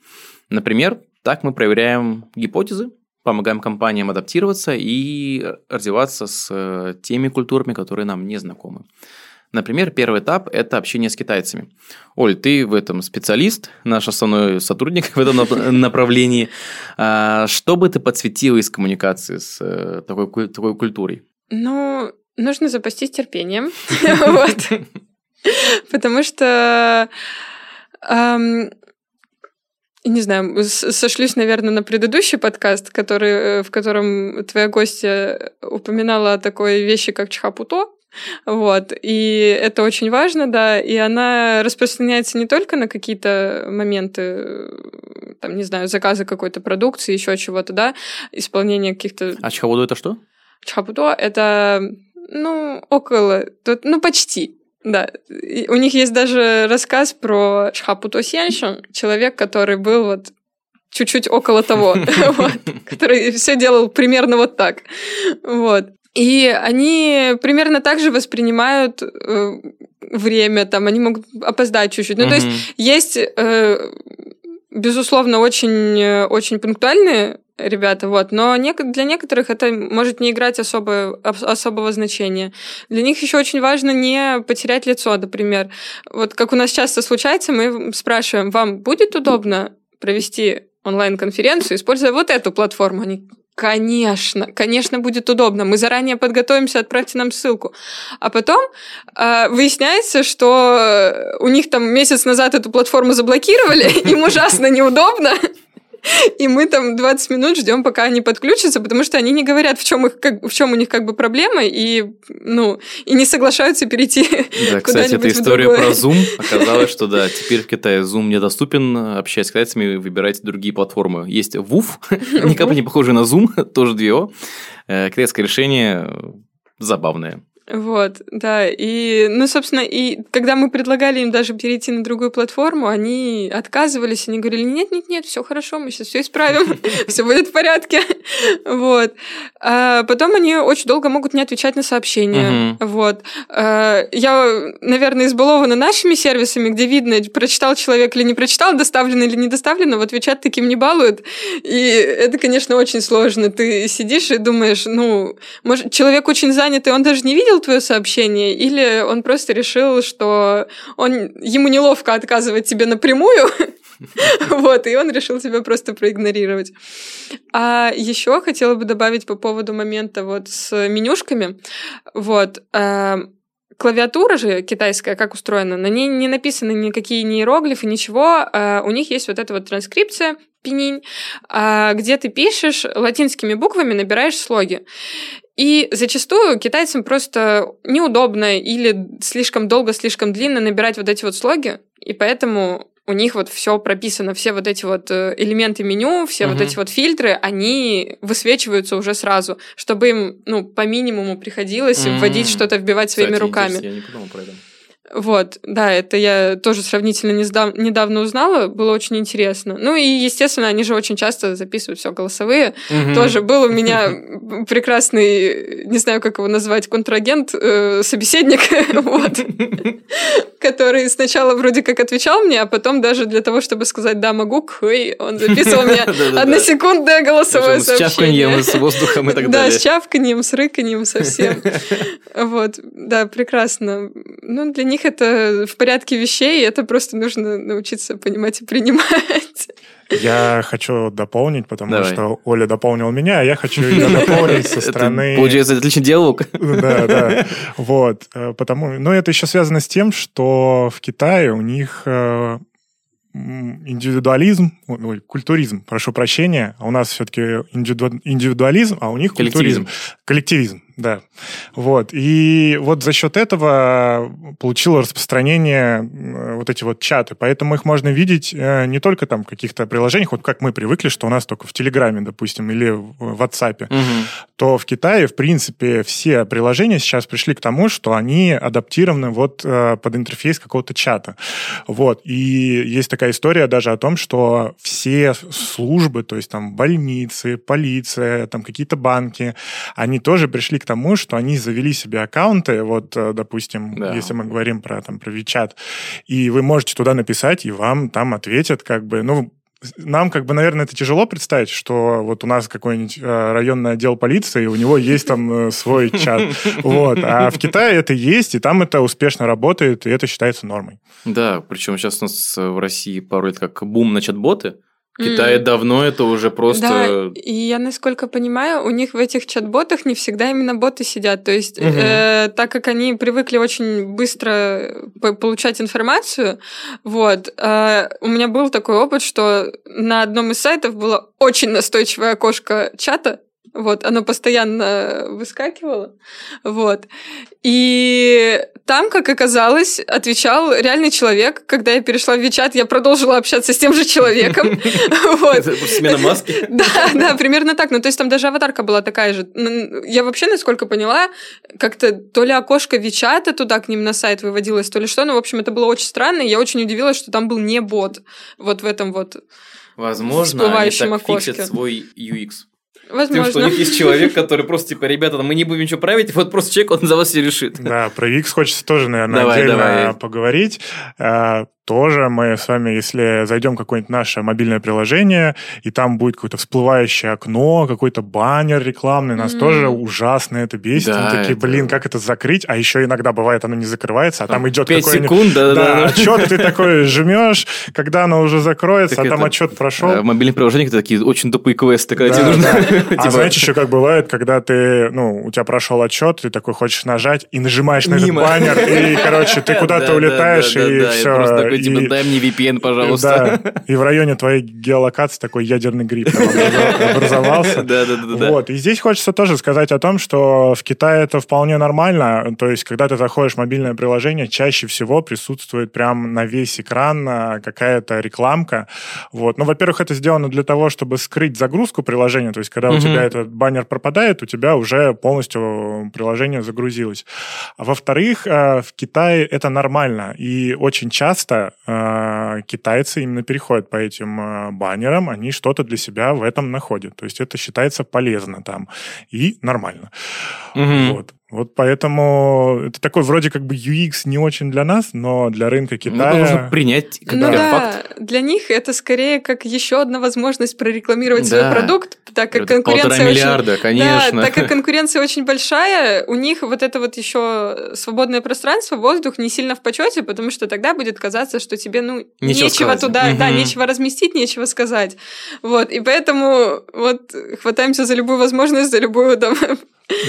Например, так мы проверяем гипотезы, помогаем компаниям адаптироваться и развиваться с э, теми культурами, которые нам не знакомы. Например, первый этап – это общение с китайцами. Оль, ты в этом специалист, наш основной сотрудник в этом направлении. А, что бы ты подсветила из коммуникации с э, такой, такой культурой? Ну, нужно запастись терпением. Потому что не знаю, сошлюсь, наверное, на предыдущий подкаст, который, э, в котором твоя гостья упоминала о такой вещи, как чхапуто. Вот. И это очень важно, да. И она распространяется не только на какие-то моменты, там, не знаю, заказа какой-то продукции, еще чего-то, да, исполнение каких-то... А чхабудо это что? Чхабудо — это, ну, около, ну, почти. Да, и у них есть даже рассказ про Шхапуто Сеншин, человек, который был вот чуть-чуть около того, который все делал примерно вот так. Вот. И они примерно так же воспринимают э, время, там, они могут опоздать чуть-чуть. Ну, mm-hmm. то есть есть, э, безусловно, очень, э, очень пунктуальные ребята, вот, но для некоторых это может не играть особо, особого значения. Для них еще очень важно не потерять лицо, например. Вот как у нас часто случается, мы спрашиваем, вам будет удобно провести онлайн-конференцию, используя вот эту платформу? Они, Конечно, конечно, будет удобно. Мы заранее подготовимся, отправьте нам ссылку. А потом э, выясняется, что у них там месяц назад эту платформу заблокировали, им ужасно неудобно. и мы там 20 минут ждем, пока они подключатся, потому что они не говорят, в чем, их, как, в чем у них как бы проблема, и, ну, и не соглашаются перейти Да, кстати, эта история про Zoom. Оказалось, что да, теперь в Китае Zoom недоступен. Общаясь с китайцами, выбирайте другие платформы. Есть WUF, никак не похожий на Zoom, тоже две О. Э, китайское решение забавное. Вот, да. И, ну, собственно, и когда мы предлагали им даже перейти на другую платформу, они отказывались, они говорили, нет-нет-нет, все хорошо, мы сейчас все исправим, все будет в порядке. Вот. А потом они очень долго могут не отвечать на сообщения. Вот. А, я, наверное, избалована нашими сервисами, где видно, прочитал человек или не прочитал, доставлено или не доставлено, вот WeChat таким не балуют. И это, конечно, очень сложно. Ты сидишь и думаешь, ну, может, человек очень занят, и он даже не видел увидел твое сообщение, или он просто решил, что он, ему неловко отказывать тебе напрямую, вот, и он решил тебя просто проигнорировать. А еще хотела бы добавить по поводу момента вот с менюшками. Вот, э, клавиатура же китайская, как устроена, на ней не написаны никакие ни иероглифы, ничего. Э, у них есть вот эта вот транскрипция, пенинь, э, где ты пишешь латинскими буквами, набираешь слоги. И зачастую китайцам просто неудобно или слишком долго, слишком длинно набирать вот эти вот слоги, и поэтому у них вот все прописано, все вот эти вот э, элементы меню, все угу. вот эти вот фильтры, они высвечиваются уже сразу, чтобы им, ну, по минимуму приходилось mm вводить что-то, вбивать своими Кстати, руками. Я не подумал про это. Вот, да, это я тоже сравнительно недавно узнала, было очень интересно. Ну и, естественно, они же очень часто записывают все голосовые. Угу. Тоже был у меня прекрасный, не знаю, как его назвать, контрагент, э, собеседник, вот, который сначала вроде как отвечал мне, а потом даже для того, чтобы сказать «да, могу», кхой, он записывал мне односекундное голосовое сообщение. С чавканьем, с воздухом и так далее. Да, с чавканьем, с рыканьем совсем. Вот, да, прекрасно. Ну, для них них это в порядке вещей, и это просто нужно научиться понимать и принимать. Я хочу дополнить, потому Давай. что Оля дополнил меня, а я хочу ее дополнить со стороны... Это, получается, отличный диалог. Да, да. Вот. Э, потому... Но это еще связано с тем, что в Китае у них э, индивидуализм, ой, культуризм, прошу прощения, а у нас все-таки индивидуализм, а у них культуризм. Коллективизм да. Вот. И вот за счет этого получило распространение вот эти вот чаты. Поэтому их можно видеть э, не только там в каких-то приложениях, вот как мы привыкли, что у нас только в Телеграме, допустим, или в WhatsApp, угу. то в Китае, в принципе, все приложения сейчас пришли к тому, что они адаптированы вот э, под интерфейс какого-то чата. Вот. И есть такая история даже о том, что все службы, то есть там больницы, полиция, там какие-то банки, они тоже пришли к тому, что они завели себе аккаунты, вот, э, допустим, да. если мы говорим про, там, про WeChat, и вы можете туда написать, и вам там ответят, как бы, ну, нам, как бы, наверное, это тяжело представить, что вот у нас какой-нибудь э, районный отдел полиции, и у него есть там э, свой чат. Вот. А в Китае это есть, и там это успешно работает, и это считается нормой. Да, причем сейчас у нас в России пару лет как бум на чат-боты, Китае mm. давно это уже просто... Да, и я, насколько понимаю, у них в этих чат-ботах не всегда именно боты сидят. То есть, угу. э, так как они привыкли очень быстро получать информацию, вот, э, у меня был такой опыт, что на одном из сайтов было очень настойчивое окошко чата, вот, оно постоянно выскакивало. Вот. И там, как оказалось, отвечал реальный человек. Когда я перешла в Вичат, я продолжила общаться с тем же человеком. Смена маски? Да, да, примерно так. Ну, то есть там даже аватарка была такая же. Я вообще, насколько поняла, как-то то ли окошко Вичата туда к ним на сайт выводилось, то ли что. Ну, в общем, это было очень странно. И я очень удивилась, что там был не бот вот в этом вот Возможно, они так фиксят свой UX. Возможно. Тем, что у них есть человек, который просто, типа, ребята, мы не будем ничего править, вот просто человек, он за вас все решит. Да, про X хочется тоже, наверное, давай, отдельно давай. поговорить. Тоже мы с вами, если зайдем в какое-нибудь наше мобильное приложение, и там будет какое-то всплывающее окно, какой-то баннер рекламный, нас mm-hmm. тоже ужасно это бесит. Да, Мы такие, это... блин, как это закрыть? А еще иногда бывает, оно не закрывается, а там, там идет какой-нибудь... секунд, да, да, да. отчет, ты такой жмешь, когда оно уже закроется, а там отчет прошел. В мобильных приложениях такие очень тупые квесты, когда тебе нужно... А типа знаете, еще как бывает, когда ты, ну, у тебя прошел отчет, ты такой хочешь нажать и нажимаешь на этот баннер, и, короче, ты куда-то улетаешь, и все, говорю, типа, дай мне VPN, пожалуйста. Да, и в районе твоей геолокации такой ядерный гриб образовался. Да, да, да. Вот, и здесь хочется тоже сказать о том, что в Китае это вполне нормально, то есть, когда ты заходишь в мобильное приложение, чаще всего присутствует прям на весь экран а, какая-то рекламка, вот. Ну, во-первых, это сделано для того, чтобы скрыть загрузку приложения, то есть, когда у тебя этот баннер пропадает, у тебя уже полностью приложение загрузилось. А во-вторых, э, в Китае это нормально, и очень часто э, китайцы именно переходят по этим э, баннерам, они что-то для себя в этом находят. То есть это считается полезно там и нормально. Угу. Вот. Вот поэтому это такой вроде как бы UX не очень для нас, но для рынка Китая... Ну, нужно принять как ну, да, факт. Для них это скорее как еще одна возможность прорекламировать да. свой продукт, так как это конкуренция очень... миллиарда, конечно. Да, так как конкуренция очень большая, у них вот это вот еще свободное пространство, воздух не сильно в почете, потому что тогда будет казаться, что тебе, ну, нечего, нечего туда, угу. да, нечего разместить, нечего сказать. Вот, и поэтому вот хватаемся за любую возможность, за любую там,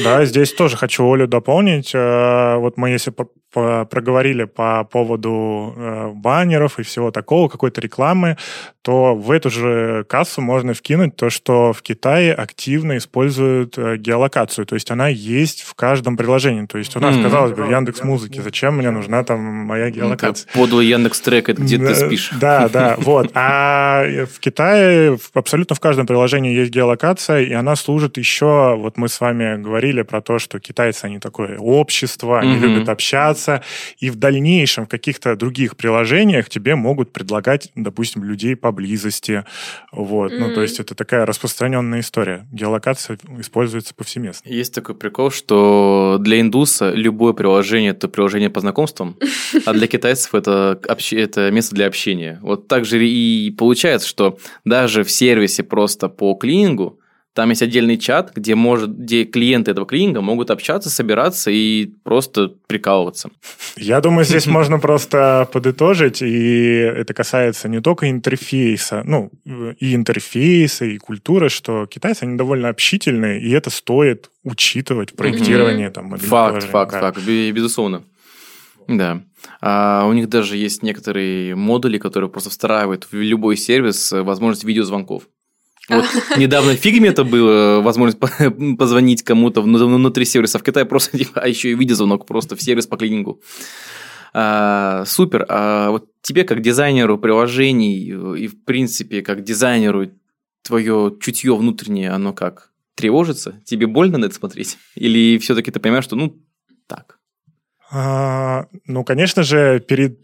да, здесь тоже хочу Олю дополнить. Э, вот мы, если проговорили по поводу э, баннеров и всего такого, какой-то рекламы, то в эту же кассу можно вкинуть то, что в Китае активно используют э, геолокацию. То есть она есть в каждом приложении. То есть у нас, mm-hmm. казалось бы, в Яндекс Музыке, зачем мне нужна там моя геолокация? Ну, подлый Яндекс Трек, это где ты спишь. Да, да, вот. А в Китае абсолютно в каждом приложении есть геолокация, и она служит еще, вот мы с вами говорили про то, что китайцы, они такое общество, они mm-hmm. любят общаться, и в дальнейшем в каких-то других приложениях тебе могут предлагать, допустим, людей поблизости. Вот. Mm-hmm. Ну, то есть это такая распространенная история. Геолокация используется повсеместно. Есть такой прикол, что для индуса любое приложение – это приложение по знакомствам, а для китайцев это, это место для общения. Вот так же и получается, что даже в сервисе просто по клинингу там есть отдельный чат, где, может, где клиенты этого клининга могут общаться, собираться и просто прикалываться. Я думаю, здесь можно просто подытожить, и это касается не только интерфейса, ну, и интерфейса, и культуры, что китайцы, они довольно общительные, и это стоит учитывать в проектировании. Там, факт, факт, да. факт, безусловно. Да. А у них даже есть некоторые модули, которые просто встраивают в любой сервис возможность видеозвонков. Вот недавно в фигме это было, возможность позвонить кому-то внутри сервиса в Китае, просто, а еще и видеозвонок просто в сервис по клинингу. А, супер. А вот тебе, как дизайнеру приложений и, в принципе, как дизайнеру, твое чутье внутреннее, оно как? Тревожится? Тебе больно на это смотреть? Или все-таки ты понимаешь, что, ну, так? А, ну, конечно же, перед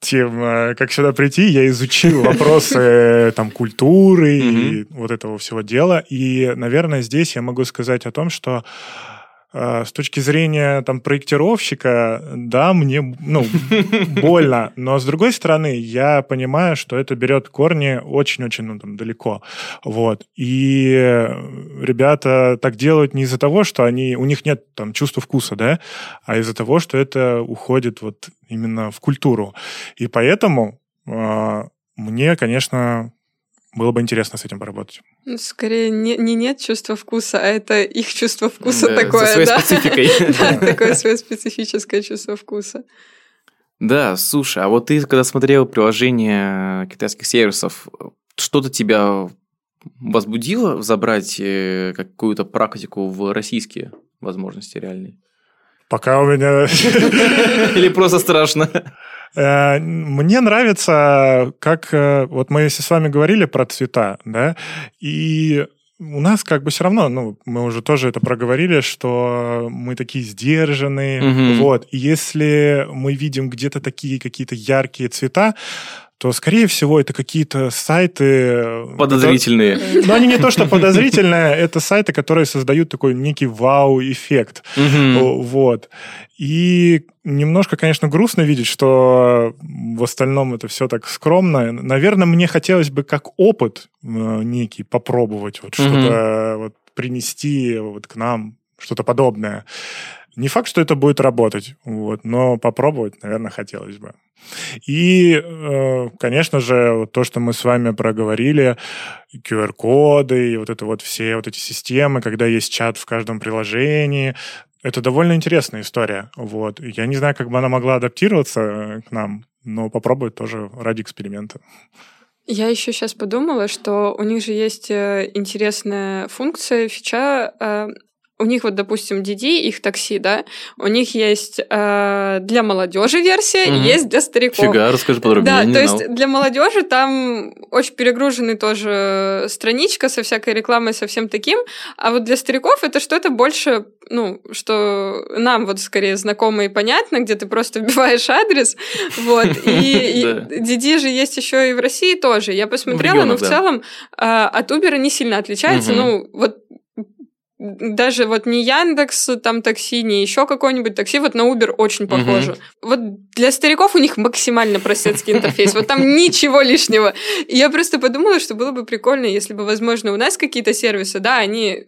тем, э, как сюда прийти, я изучил вопросы э, там, культуры и вот этого всего дела. И, наверное, здесь я могу сказать о том, что с точки зрения там проектировщика, да, мне ну, больно, но с другой стороны, я понимаю, что это берет корни очень-очень ну, там, далеко. Вот. И ребята так делают не из-за того, что они, у них нет там чувства вкуса, да, а из-за того, что это уходит вот именно в культуру. И поэтому э, мне, конечно, было бы интересно с этим поработать. Ну, скорее, не, не нет чувства вкуса, а это их чувство вкуса да, такое, со своей да? спецификой. Да, такое свое специфическое чувство вкуса. Да, слушай, а вот ты, когда смотрел приложение китайских сервисов, что-то тебя возбудило забрать э, какую-то практику в российские возможности реальные? Пока у меня... Или просто страшно? Э, мне нравится, как э, вот мы с вами говорили про цвета, да, и у нас как бы все равно, ну, мы уже тоже это проговорили, что мы такие сдержанные, угу. вот. И если мы видим где-то такие какие-то яркие цвета, то, скорее всего, это какие-то сайты... Э, Подозрительные. Которые... Но они не то, что подозрительные, это сайты, которые создают такой некий вау-эффект. Вот. И немножко, конечно, грустно видеть, что в остальном это все так скромно. Наверное, мне хотелось бы как опыт э, некий попробовать вот что-то вот принести вот к нам, что-то подобное. Не факт, что это будет работать, вот, но попробовать, наверное, хотелось бы. И, э, конечно же, то, что мы с вами проговорили, QR-коды и вот это вот все вот эти системы, когда есть чат в каждом приложении, это довольно интересная история. Вот. Я не знаю, как бы она могла адаптироваться э, к нам, но попробовать тоже ради эксперимента. Я еще сейчас подумала, что у них же есть э, интересная функция, фича у них вот, допустим, DD, их такси, да, у них есть э, для молодежи версия угу. есть для стариков. Фига, расскажи подробнее. Да, то есть для молодежи там очень перегруженный тоже страничка со всякой рекламой, со всем таким, а вот для стариков это что-то больше, ну, что нам вот скорее знакомо и понятно, где ты просто вбиваешь адрес, вот, и DD же есть еще и в России тоже. Я посмотрела, но в целом а, от Uber не сильно отличается, ну, вот даже вот не Яндекс, там такси, не еще какой-нибудь такси, вот на Uber очень похоже. Угу. Вот для стариков у них максимально простецкий интерфейс, вот там ничего лишнего. Я просто подумала, что было бы прикольно, если бы, возможно, у нас какие-то сервисы, да, они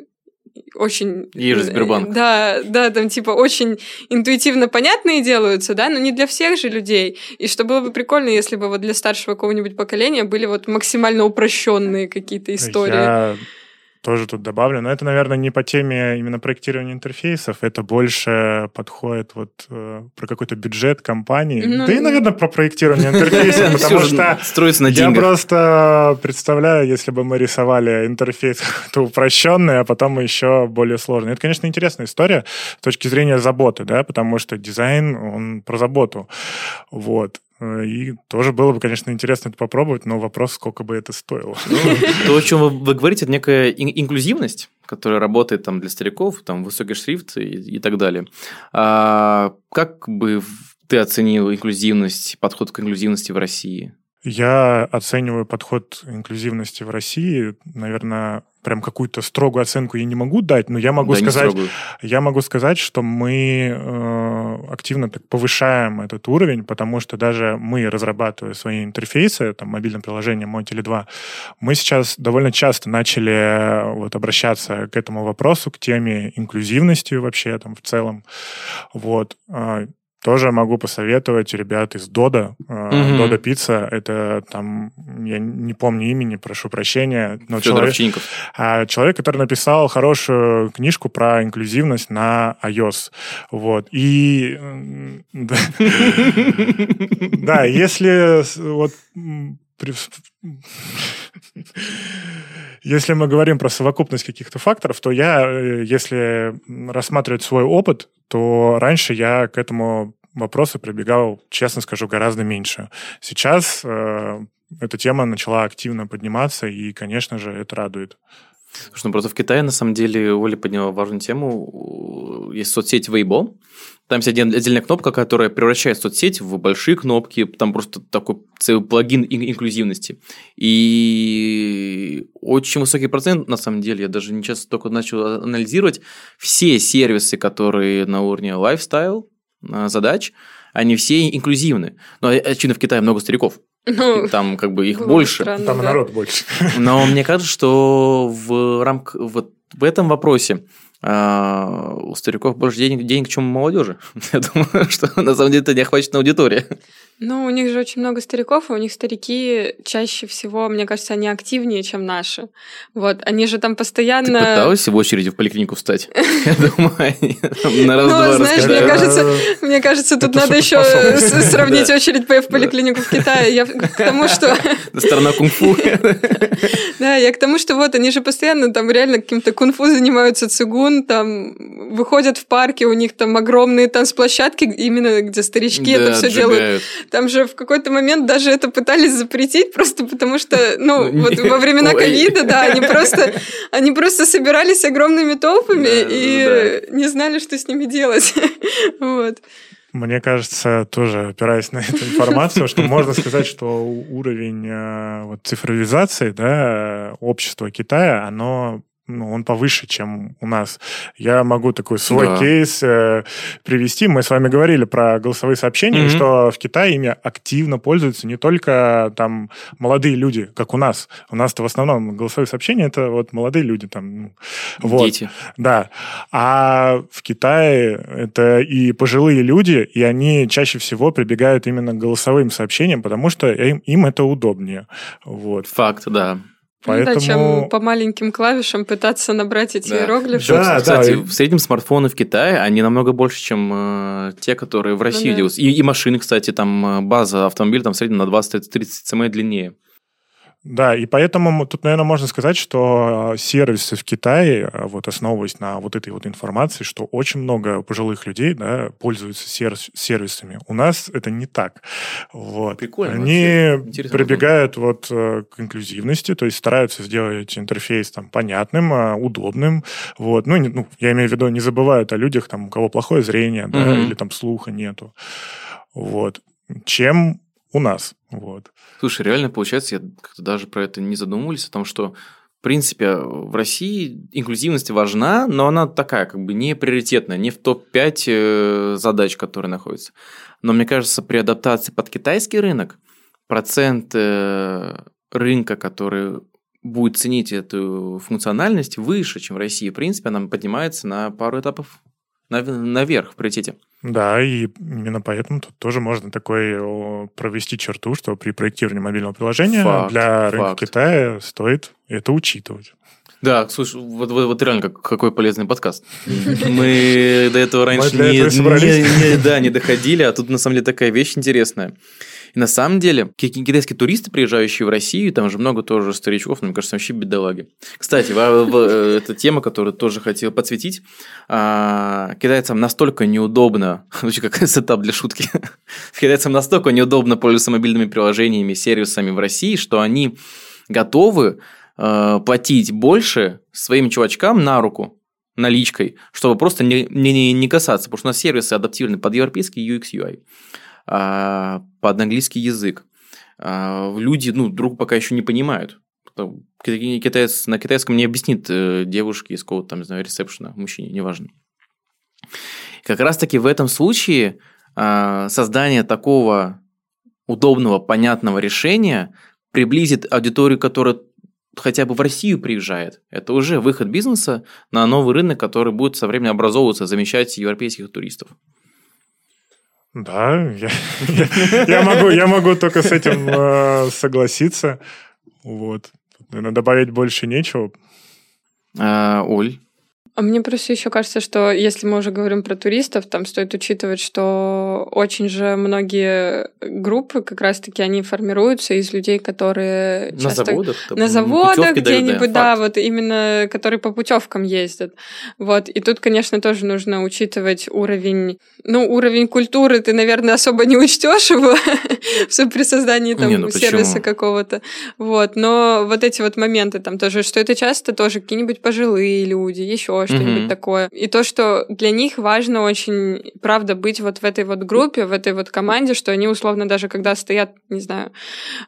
очень... Ежи Сбербанк. Да, да, там типа очень интуитивно понятные делаются, да, но не для всех же людей. И что было бы прикольно, если бы вот для старшего какого-нибудь поколения были вот максимально упрощенные какие-то истории. Я тоже тут добавлю. Но это, наверное, не по теме именно проектирования интерфейсов, это больше подходит вот э, про какой-то бюджет компании. Ну, да и, наверное, про проектирование интерфейсов, потому что строится на я просто представляю, если бы мы рисовали интерфейс то упрощенный, а потом еще более сложный. Это, конечно, интересная история с точки зрения заботы, да, потому что дизайн, он про заботу. Вот. Э, и тоже было бы, конечно, интересно это попробовать, но вопрос, сколько бы это стоило. То, о чем вы, вы говорите, это некая инклюзивность, которая работает там для стариков, там высокий шрифт и, и так далее. А как бы ты оценил инклюзивность, подход к инклюзивности в России? Я оцениваю подход инклюзивности в России, наверное, прям какую-то строгую оценку я не могу дать, но я могу да, сказать, я могу сказать, что мы э, активно так повышаем этот уровень, потому что даже мы, разрабатывая свои интерфейсы, там, мобильное приложение мой теле 2, мы сейчас довольно часто начали э, вот, обращаться к этому вопросу, к теме инклюзивности вообще там в целом. Вот. Тоже могу посоветовать ребят из Дода. Mm-hmm. Дода Пицца, это там, я не помню имени, прошу прощения. Но человек, а, человек, который написал хорошую книжку про инклюзивность на iOS. Вот. И да, если вот если мы говорим про совокупность каких-то факторов, то я, э, если рассматривать свой опыт, то раньше я к этому вопросу прибегал, честно скажу, гораздо меньше. Сейчас э, эта тема начала активно подниматься, и, конечно же, это радует. Слушай, ну просто в Китае, на самом деле, Оля подняла важную тему. Есть соцсеть Weibo, там есть отдельная кнопка, которая превращает соцсеть в большие кнопки, там просто такой целый плагин инклюзивности. И очень высокий процент, на самом деле, я даже не часто только начал анализировать, все сервисы, которые на уровне lifestyle, а, задач, они все инклюзивны. Но, очевидно, в Китае много стариков. Ну, там как бы их больше. Странно, там да. народ больше. Но мне кажется, что в рамках вот в этом вопросе а у стариков больше денег, денег, чем у молодежи. Я думаю, что на самом деле это неохваченная аудитория. Ну, у них же очень много стариков, и у них старики чаще всего, мне кажется, они активнее, чем наши. Вот, они же там постоянно... Ты пыталась в очереди в поликлинику встать? Я думаю, они на раз-два Ну, знаешь, мне кажется, мне кажется, тут надо еще сравнить очередь в поликлинику в Китае. Я к тому, что... Сторона кунг-фу. Да, я к тому, что вот они же постоянно там реально каким-то кунг-фу занимаются, цигун, там выходят в парке, у них там огромные танцплощадки, именно где старички это все делают там же в какой-то момент даже это пытались запретить, просто потому что, ну, ну вот во времена ковида, да, они просто, они просто собирались огромными толпами и не знали, что с ними делать. Вот. Мне кажется, тоже опираясь на эту информацию, что можно сказать, что уровень э, вот, цифровизации да, общества Китая, оно ну, он повыше, чем у нас. Я могу такой свой да. кейс э, привести. Мы с вами говорили про голосовые сообщения, mm-hmm. что в Китае ими активно пользуются не только там молодые люди, как у нас. У нас-то в основном голосовые сообщения это вот молодые люди там. Ну, вот. Дети. Да. А в Китае это и пожилые люди, и они чаще всего прибегают именно к голосовым сообщениям, потому что им, им это удобнее. Вот. Факт, да. Поэтому... Ну, да, чем по маленьким клавишам пытаться набрать эти да. иероглифы. Да, Кстати, да. в среднем смартфоны в Китае, они намного больше, чем э, те, которые в России ну, да. делаются. И, и машины, кстати, там э, база автомобиля там в среднем на 20-30 см длиннее. Да, и поэтому тут, наверное, можно сказать, что а, сервисы в Китае, а, вот основываясь на вот этой вот информации, что очень много пожилых людей да, пользуются сервисами. У нас это не так. Вот. Прикольно. Они прибегают вот э, к инклюзивности, то есть стараются сделать интерфейс там понятным, а, удобным. Вот. Ну, не, ну, я имею в виду, не забывают о людях, там, у кого плохое зрение, да, mm-hmm. или там слуха нету. Вот. Чем у нас. Вот. Слушай, реально получается, я как-то даже про это не задумывались, о том, что в принципе, в России инклюзивность важна, но она такая, как бы не приоритетная, не в топ-5 э, задач, которые находятся. Но мне кажется, при адаптации под китайский рынок процент э, рынка, который будет ценить эту функциональность, выше, чем в России. В принципе, она поднимается на пару этапов наверх приоритете. Да, и именно поэтому тут тоже можно такой провести черту, что при проектировании мобильного приложения факт, для рынка факт. Китая стоит это учитывать. Да, слушай, вот, вот, вот реально как, какой полезный подкаст. Мы до этого раньше не, не, не, да, не доходили, а тут на самом деле такая вещь интересная. И на самом деле, китайские туристы, приезжающие в Россию, там же много тоже старичков, но мне кажется, вообще бедолаги. Кстати, э, это тема, которую тоже хотел подсветить. А, китайцам настолько неудобно, вообще как сетап для шутки, китайцам настолько неудобно пользоваться мобильными приложениями, сервисами в России, что они готовы э, платить больше своим чувачкам на руку, наличкой, чтобы просто не, не, не касаться, потому что у нас сервисы адаптированы под европейский UX UI. А, под английский язык. А, люди, ну, друг пока еще не понимают. Китаец, на китайском не объяснит э, девушке из какого-то там, не знаю, ресепшена, мужчине, неважно. Как раз-таки в этом случае а, создание такого удобного, понятного решения приблизит аудиторию, которая хотя бы в Россию приезжает. Это уже выход бизнеса на новый рынок, который будет со временем образовываться, замещать европейских туристов. Да, я, я, могу, я могу только с этим э, согласиться. Вот. Наверное, добавить больше нечего. А, Оль, а мне просто еще кажется, что если мы уже говорим про туристов, там стоит учитывать, что очень же многие группы как раз-таки они формируются из людей, которые на заводах, на заводах где-нибудь, да, вот именно которые по путевкам ездят, вот. И тут, конечно, тоже нужно учитывать уровень, ну уровень культуры ты, наверное, особо не учтешь его при создании там не, ну сервиса какого-то, вот. Но вот эти вот моменты там тоже, что это часто тоже какие-нибудь пожилые люди, еще что-нибудь mm-hmm. такое. И то, что для них важно очень, правда, быть вот в этой вот группе, в этой вот команде, что они условно даже когда стоят, не знаю,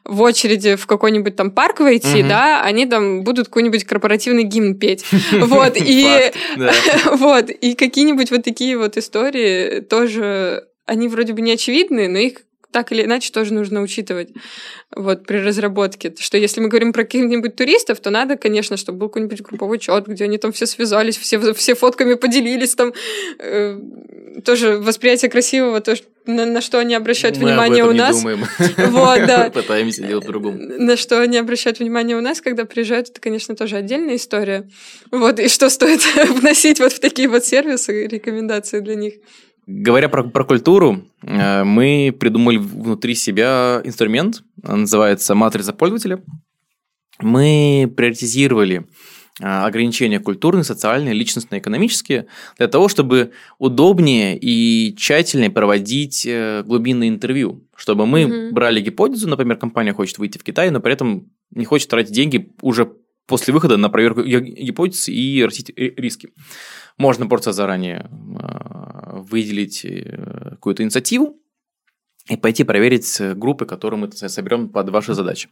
в очереди в какой-нибудь там парк войти, mm-hmm. да, они там будут какой-нибудь корпоративный гимн петь. Вот, и вот, и какие-нибудь вот такие вот истории тоже они вроде бы не очевидны, но их так или иначе тоже нужно учитывать вот при разработке. Что если мы говорим про каких-нибудь туристов, то надо, конечно, чтобы был какой-нибудь групповой чат, где они там все связались, все, все фотками поделились, там э, тоже восприятие красивого, то, на, на что они обращают мы внимание у нас. Думаем. Вот, да. Пытаемся делать по-другому. На что они обращают внимание у нас, когда приезжают, это, конечно, тоже отдельная история. Вот, и что стоит вносить вот в такие вот сервисы, рекомендации для них. Говоря про, про культуру, э, мы придумали внутри себя инструмент, называется матрица пользователя. Мы приоритизировали э, ограничения культурные, социальные, личностные, экономические, для того, чтобы удобнее и тщательнее проводить э, глубинные интервью, чтобы мы mm брали гипотезу, например, компания хочет выйти в Китай, но при этом не хочет тратить деньги уже после выхода на проверку гипотез и растить риски. Можно просто заранее а, выделить э, какую-то инициативу и пойти проверить группы, которые мы соберем под ваши задачи.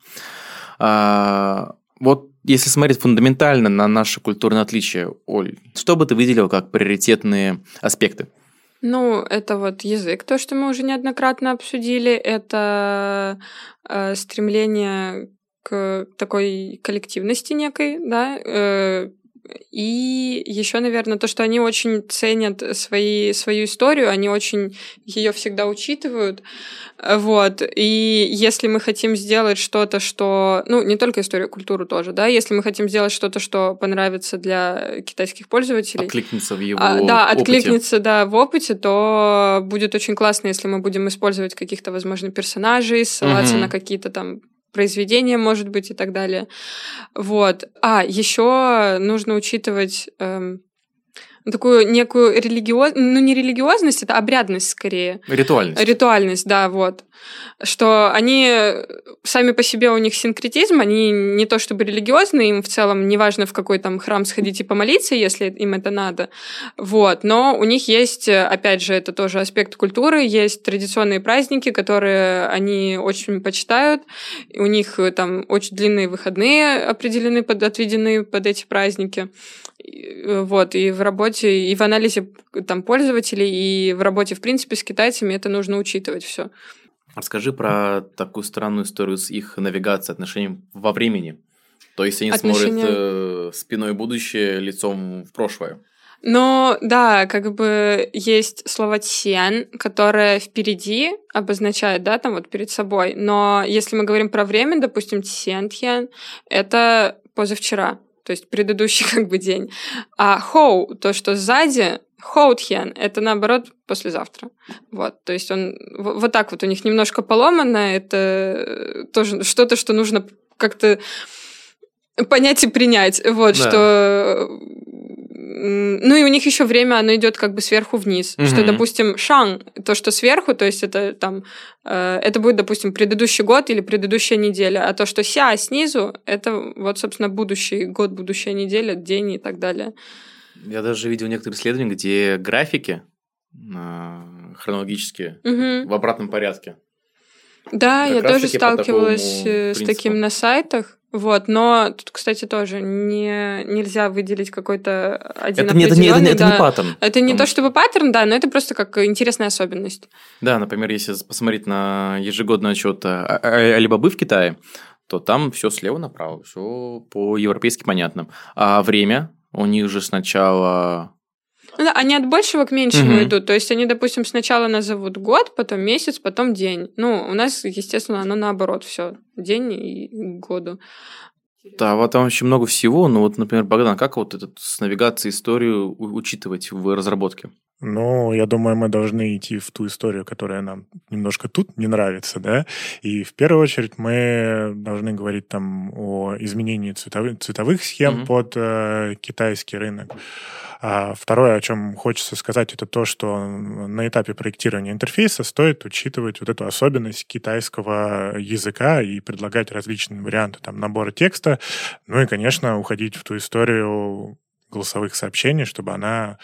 А, вот если смотреть фундаментально на наши культурные отличия, Оль, что бы ты выделил как приоритетные аспекты? Ну, это вот язык, то, что мы уже неоднократно обсудили, это э, стремление к такой коллективности некой, да, э, И еще, наверное, то, что они очень ценят свои, свою историю, они очень ее всегда учитывают. Вот. И если мы хотим сделать что-то, что... Ну, не только историю, культуру тоже, да, если мы хотим сделать что-то, что понравится для китайских пользователей... Откликнется в его а, Да, опыте. откликнется, да, в опыте, то будет очень классно, если мы будем использовать каких-то, возможно, персонажей, ссылаться Мгм. на какие-то там произведения, может быть, и так далее. Вот. А, еще нужно учитывать эм, такую некую религиозность, ну не религиозность, это обрядность скорее. Ритуальность. Ритуальность, да, вот. Что они сами по себе у них синкретизм, они не то чтобы религиозные, им в целом не важно в какой там храм сходить и помолиться, если им это надо. Вот. Но у них есть, опять же, это тоже аспект культуры, есть традиционные праздники, которые они очень почитают. У них э, там очень длинные выходные определены, под, отведены под эти праздники. Э, Вот, и в работе, и в анализе там пользователей, и в работе, в принципе, с китайцами это нужно учитывать все. Расскажи про такую странную историю с их навигацией, отношением во времени. То есть они Отношения- смотрят э, спиной будущее, лицом в прошлое. Но да, как бы есть слово «тсен», которое впереди обозначает, да, там вот перед собой. Но если мы говорим про время, допустим, «тсен тьен» — это позавчера, то есть предыдущий как бы день. А «хоу» — то, что сзади, «хоу тьен» — это наоборот послезавтра. Вот, то есть он вот так вот у них немножко поломано, это э, тоже что-то, что нужно как-то понять и принять. Вот, Да. что... Ну и у них еще время, оно идет как бы сверху вниз. Что, Мгм. допустим, шан, то, что сверху, то есть это там, э, это будет, допустим, предыдущий год или предыдущая неделя, а то, что ся снизу, это вот, собственно, будущий год, будущая неделя, день и так далее. Я даже видел некоторые исследования, где графики э, хронологические в обратном порядке. Да, Как я тоже сталкивалась э, с таким на сайтах. Вот, но тут, кстати, тоже не, нельзя выделить какой-то один Это, не, это, не, это, не- это определенный, не да. паттерн. Это не то что- чтобы паттерн, да, но это просто как интересная особенность. Да, например, если посмотреть на ежегодный отчет а- а- Алибабы в Китае, то там все слева направо, все по-европейски понятно. А время у них же сначала... Ну да, они от большего к меньшему Мгм. идут. То есть они, допустим, сначала назовут год, потом месяц, потом день. Ну, у нас, естественно, оно наоборот все. День и году. Да, вот там очень много всего. Ну вот, например, Богдан, как вот этот с навигацией историю учитывать в разработке? Ну, я думаю, мы должны идти в ту историю, которая нам немножко тут не нравится, да. И в первую очередь мы должны говорить там о изменении цветовых, цветовых схем Мгм. под э, китайский рынок. А второе, о чем хочется сказать, это то, что на этапе проектирования интерфейса стоит учитывать вот эту особенность китайского языка и предлагать различные варианты там набора текста. Ну и, конечно, уходить в ту историю голосовых сообщений, чтобы она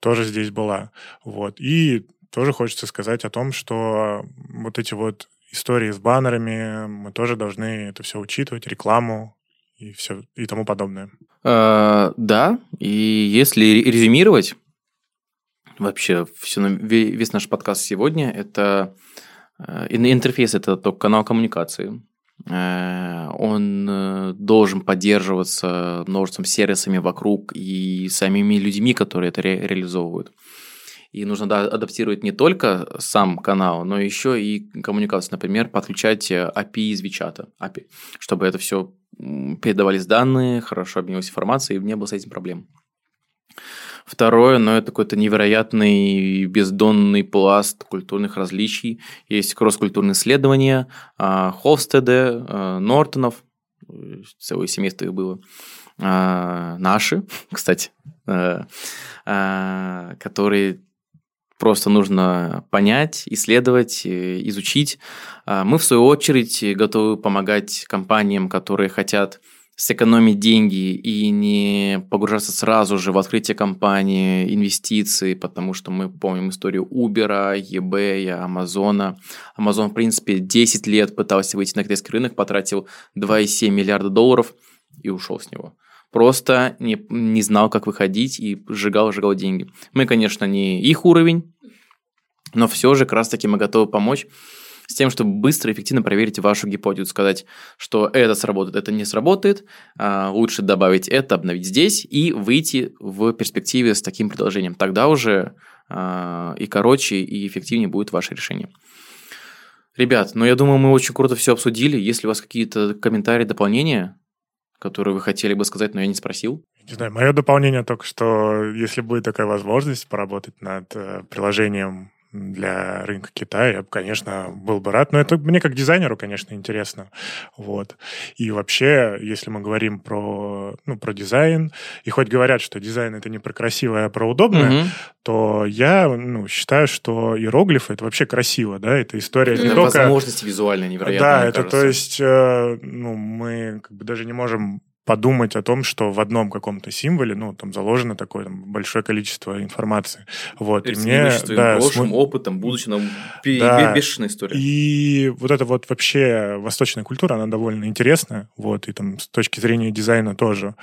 тоже здесь была. Вот. И тоже хочется сказать о том, что вот эти вот истории с баннерами, мы тоже должны это все учитывать, рекламу и все и тому подобное. Э, да, и если ре- резюмировать, вообще все, весь наш подкаст сегодня, это э, ин- интерфейс, это только канал коммуникации. Э, Он э, должен поддерживаться множеством сервисами вокруг и самими людьми, которые это ре- реализовывают. И нужно да, адаптировать не только сам канал, но еще и коммуникацию. Например, подключать API из Вичата, API, чтобы это все передавались данные, хорошо обменивалась информацией, и не было с этим проблем. Второе, ну, это какой-то невероятный бездонный пласт культурных различий. Есть кросс-культурные исследования а, Холстеде, а, Нортонов, э, целое семейство их было, а, наши, кстати, а, а, которые просто нужно понять, исследовать, э, изучить. А Мы, в свою очередь, готовы помогать компаниям, которые хотят сэкономить деньги и не погружаться сразу же в открытие компании, инвестиции, потому что мы помним историю Uber, eBay, Amazon. Amazon, в принципе, 10 лет пытался выйти на китайский рынок, потратил 2,7 миллиарда долларов и ушел с него. Просто не, не знал, как выходить и сжигал-сжигал деньги. Мы, конечно, не их уровень, но все же как раз таки мы готовы помочь с тем, чтобы быстро и эффективно проверить вашу гипотезу, сказать, что это сработает, это не сработает, а, лучше добавить это, обновить здесь и выйти в перспективе с таким предложением. Тогда уже а, и короче, и эффективнее будет ваше решение. Ребят, ну я думаю, мы очень круто все обсудили. Если у вас какие-то комментарии, дополнения, которые вы хотели бы сказать, но я не спросил? Не знаю, мое дополнение только, что если будет такая возможность поработать над э, приложением для рынка Китая, я бы, конечно, был бы рад. Но это мне как дизайнеру, конечно, интересно. Вот. И вообще, если мы говорим про, ну, про дизайн, и хоть говорят, что дизайн это не про красивое, а про удобное, угу. то я ну, считаю, что иероглифы это вообще красиво, да, это история не только... Возможности визуальные невероятные, Да, это кажется. то есть, э, ну, мы как бы даже не можем подумать о том, что в одном каком-то символе, ну, там заложено такое там, большое количество информации. Вот, и мне... Да, прошлым см... опытом, будущим, да, бешеная история. И вот эта вот вообще восточная культура, она довольно интересная, вот, и там с точки зрения дизайна тоже.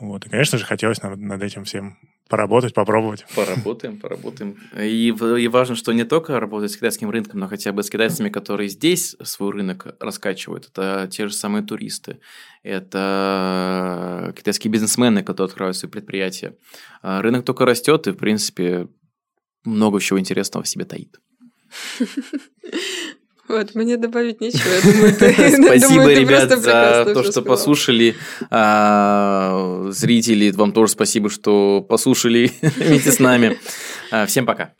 Вот, и, конечно же, хотелось над, над этим всем Поработать, попробовать. Поработаем, поработаем. И, и важно, что не только работать с китайским рынком, но хотя бы с китайцами, которые здесь свой рынок раскачивают. Это те же самые туристы, это китайские бизнесмены, которые открывают свои предприятия. А рынок только растет и, в принципе, много чего интересного в себе таит. Вот, мне добавить нечего. Я думаю, ты, Спасибо, думаю, ты ребят, за то, что сказал. послушали. А, зрители, вам тоже спасибо, что послушали вместе с нами. А, всем пока.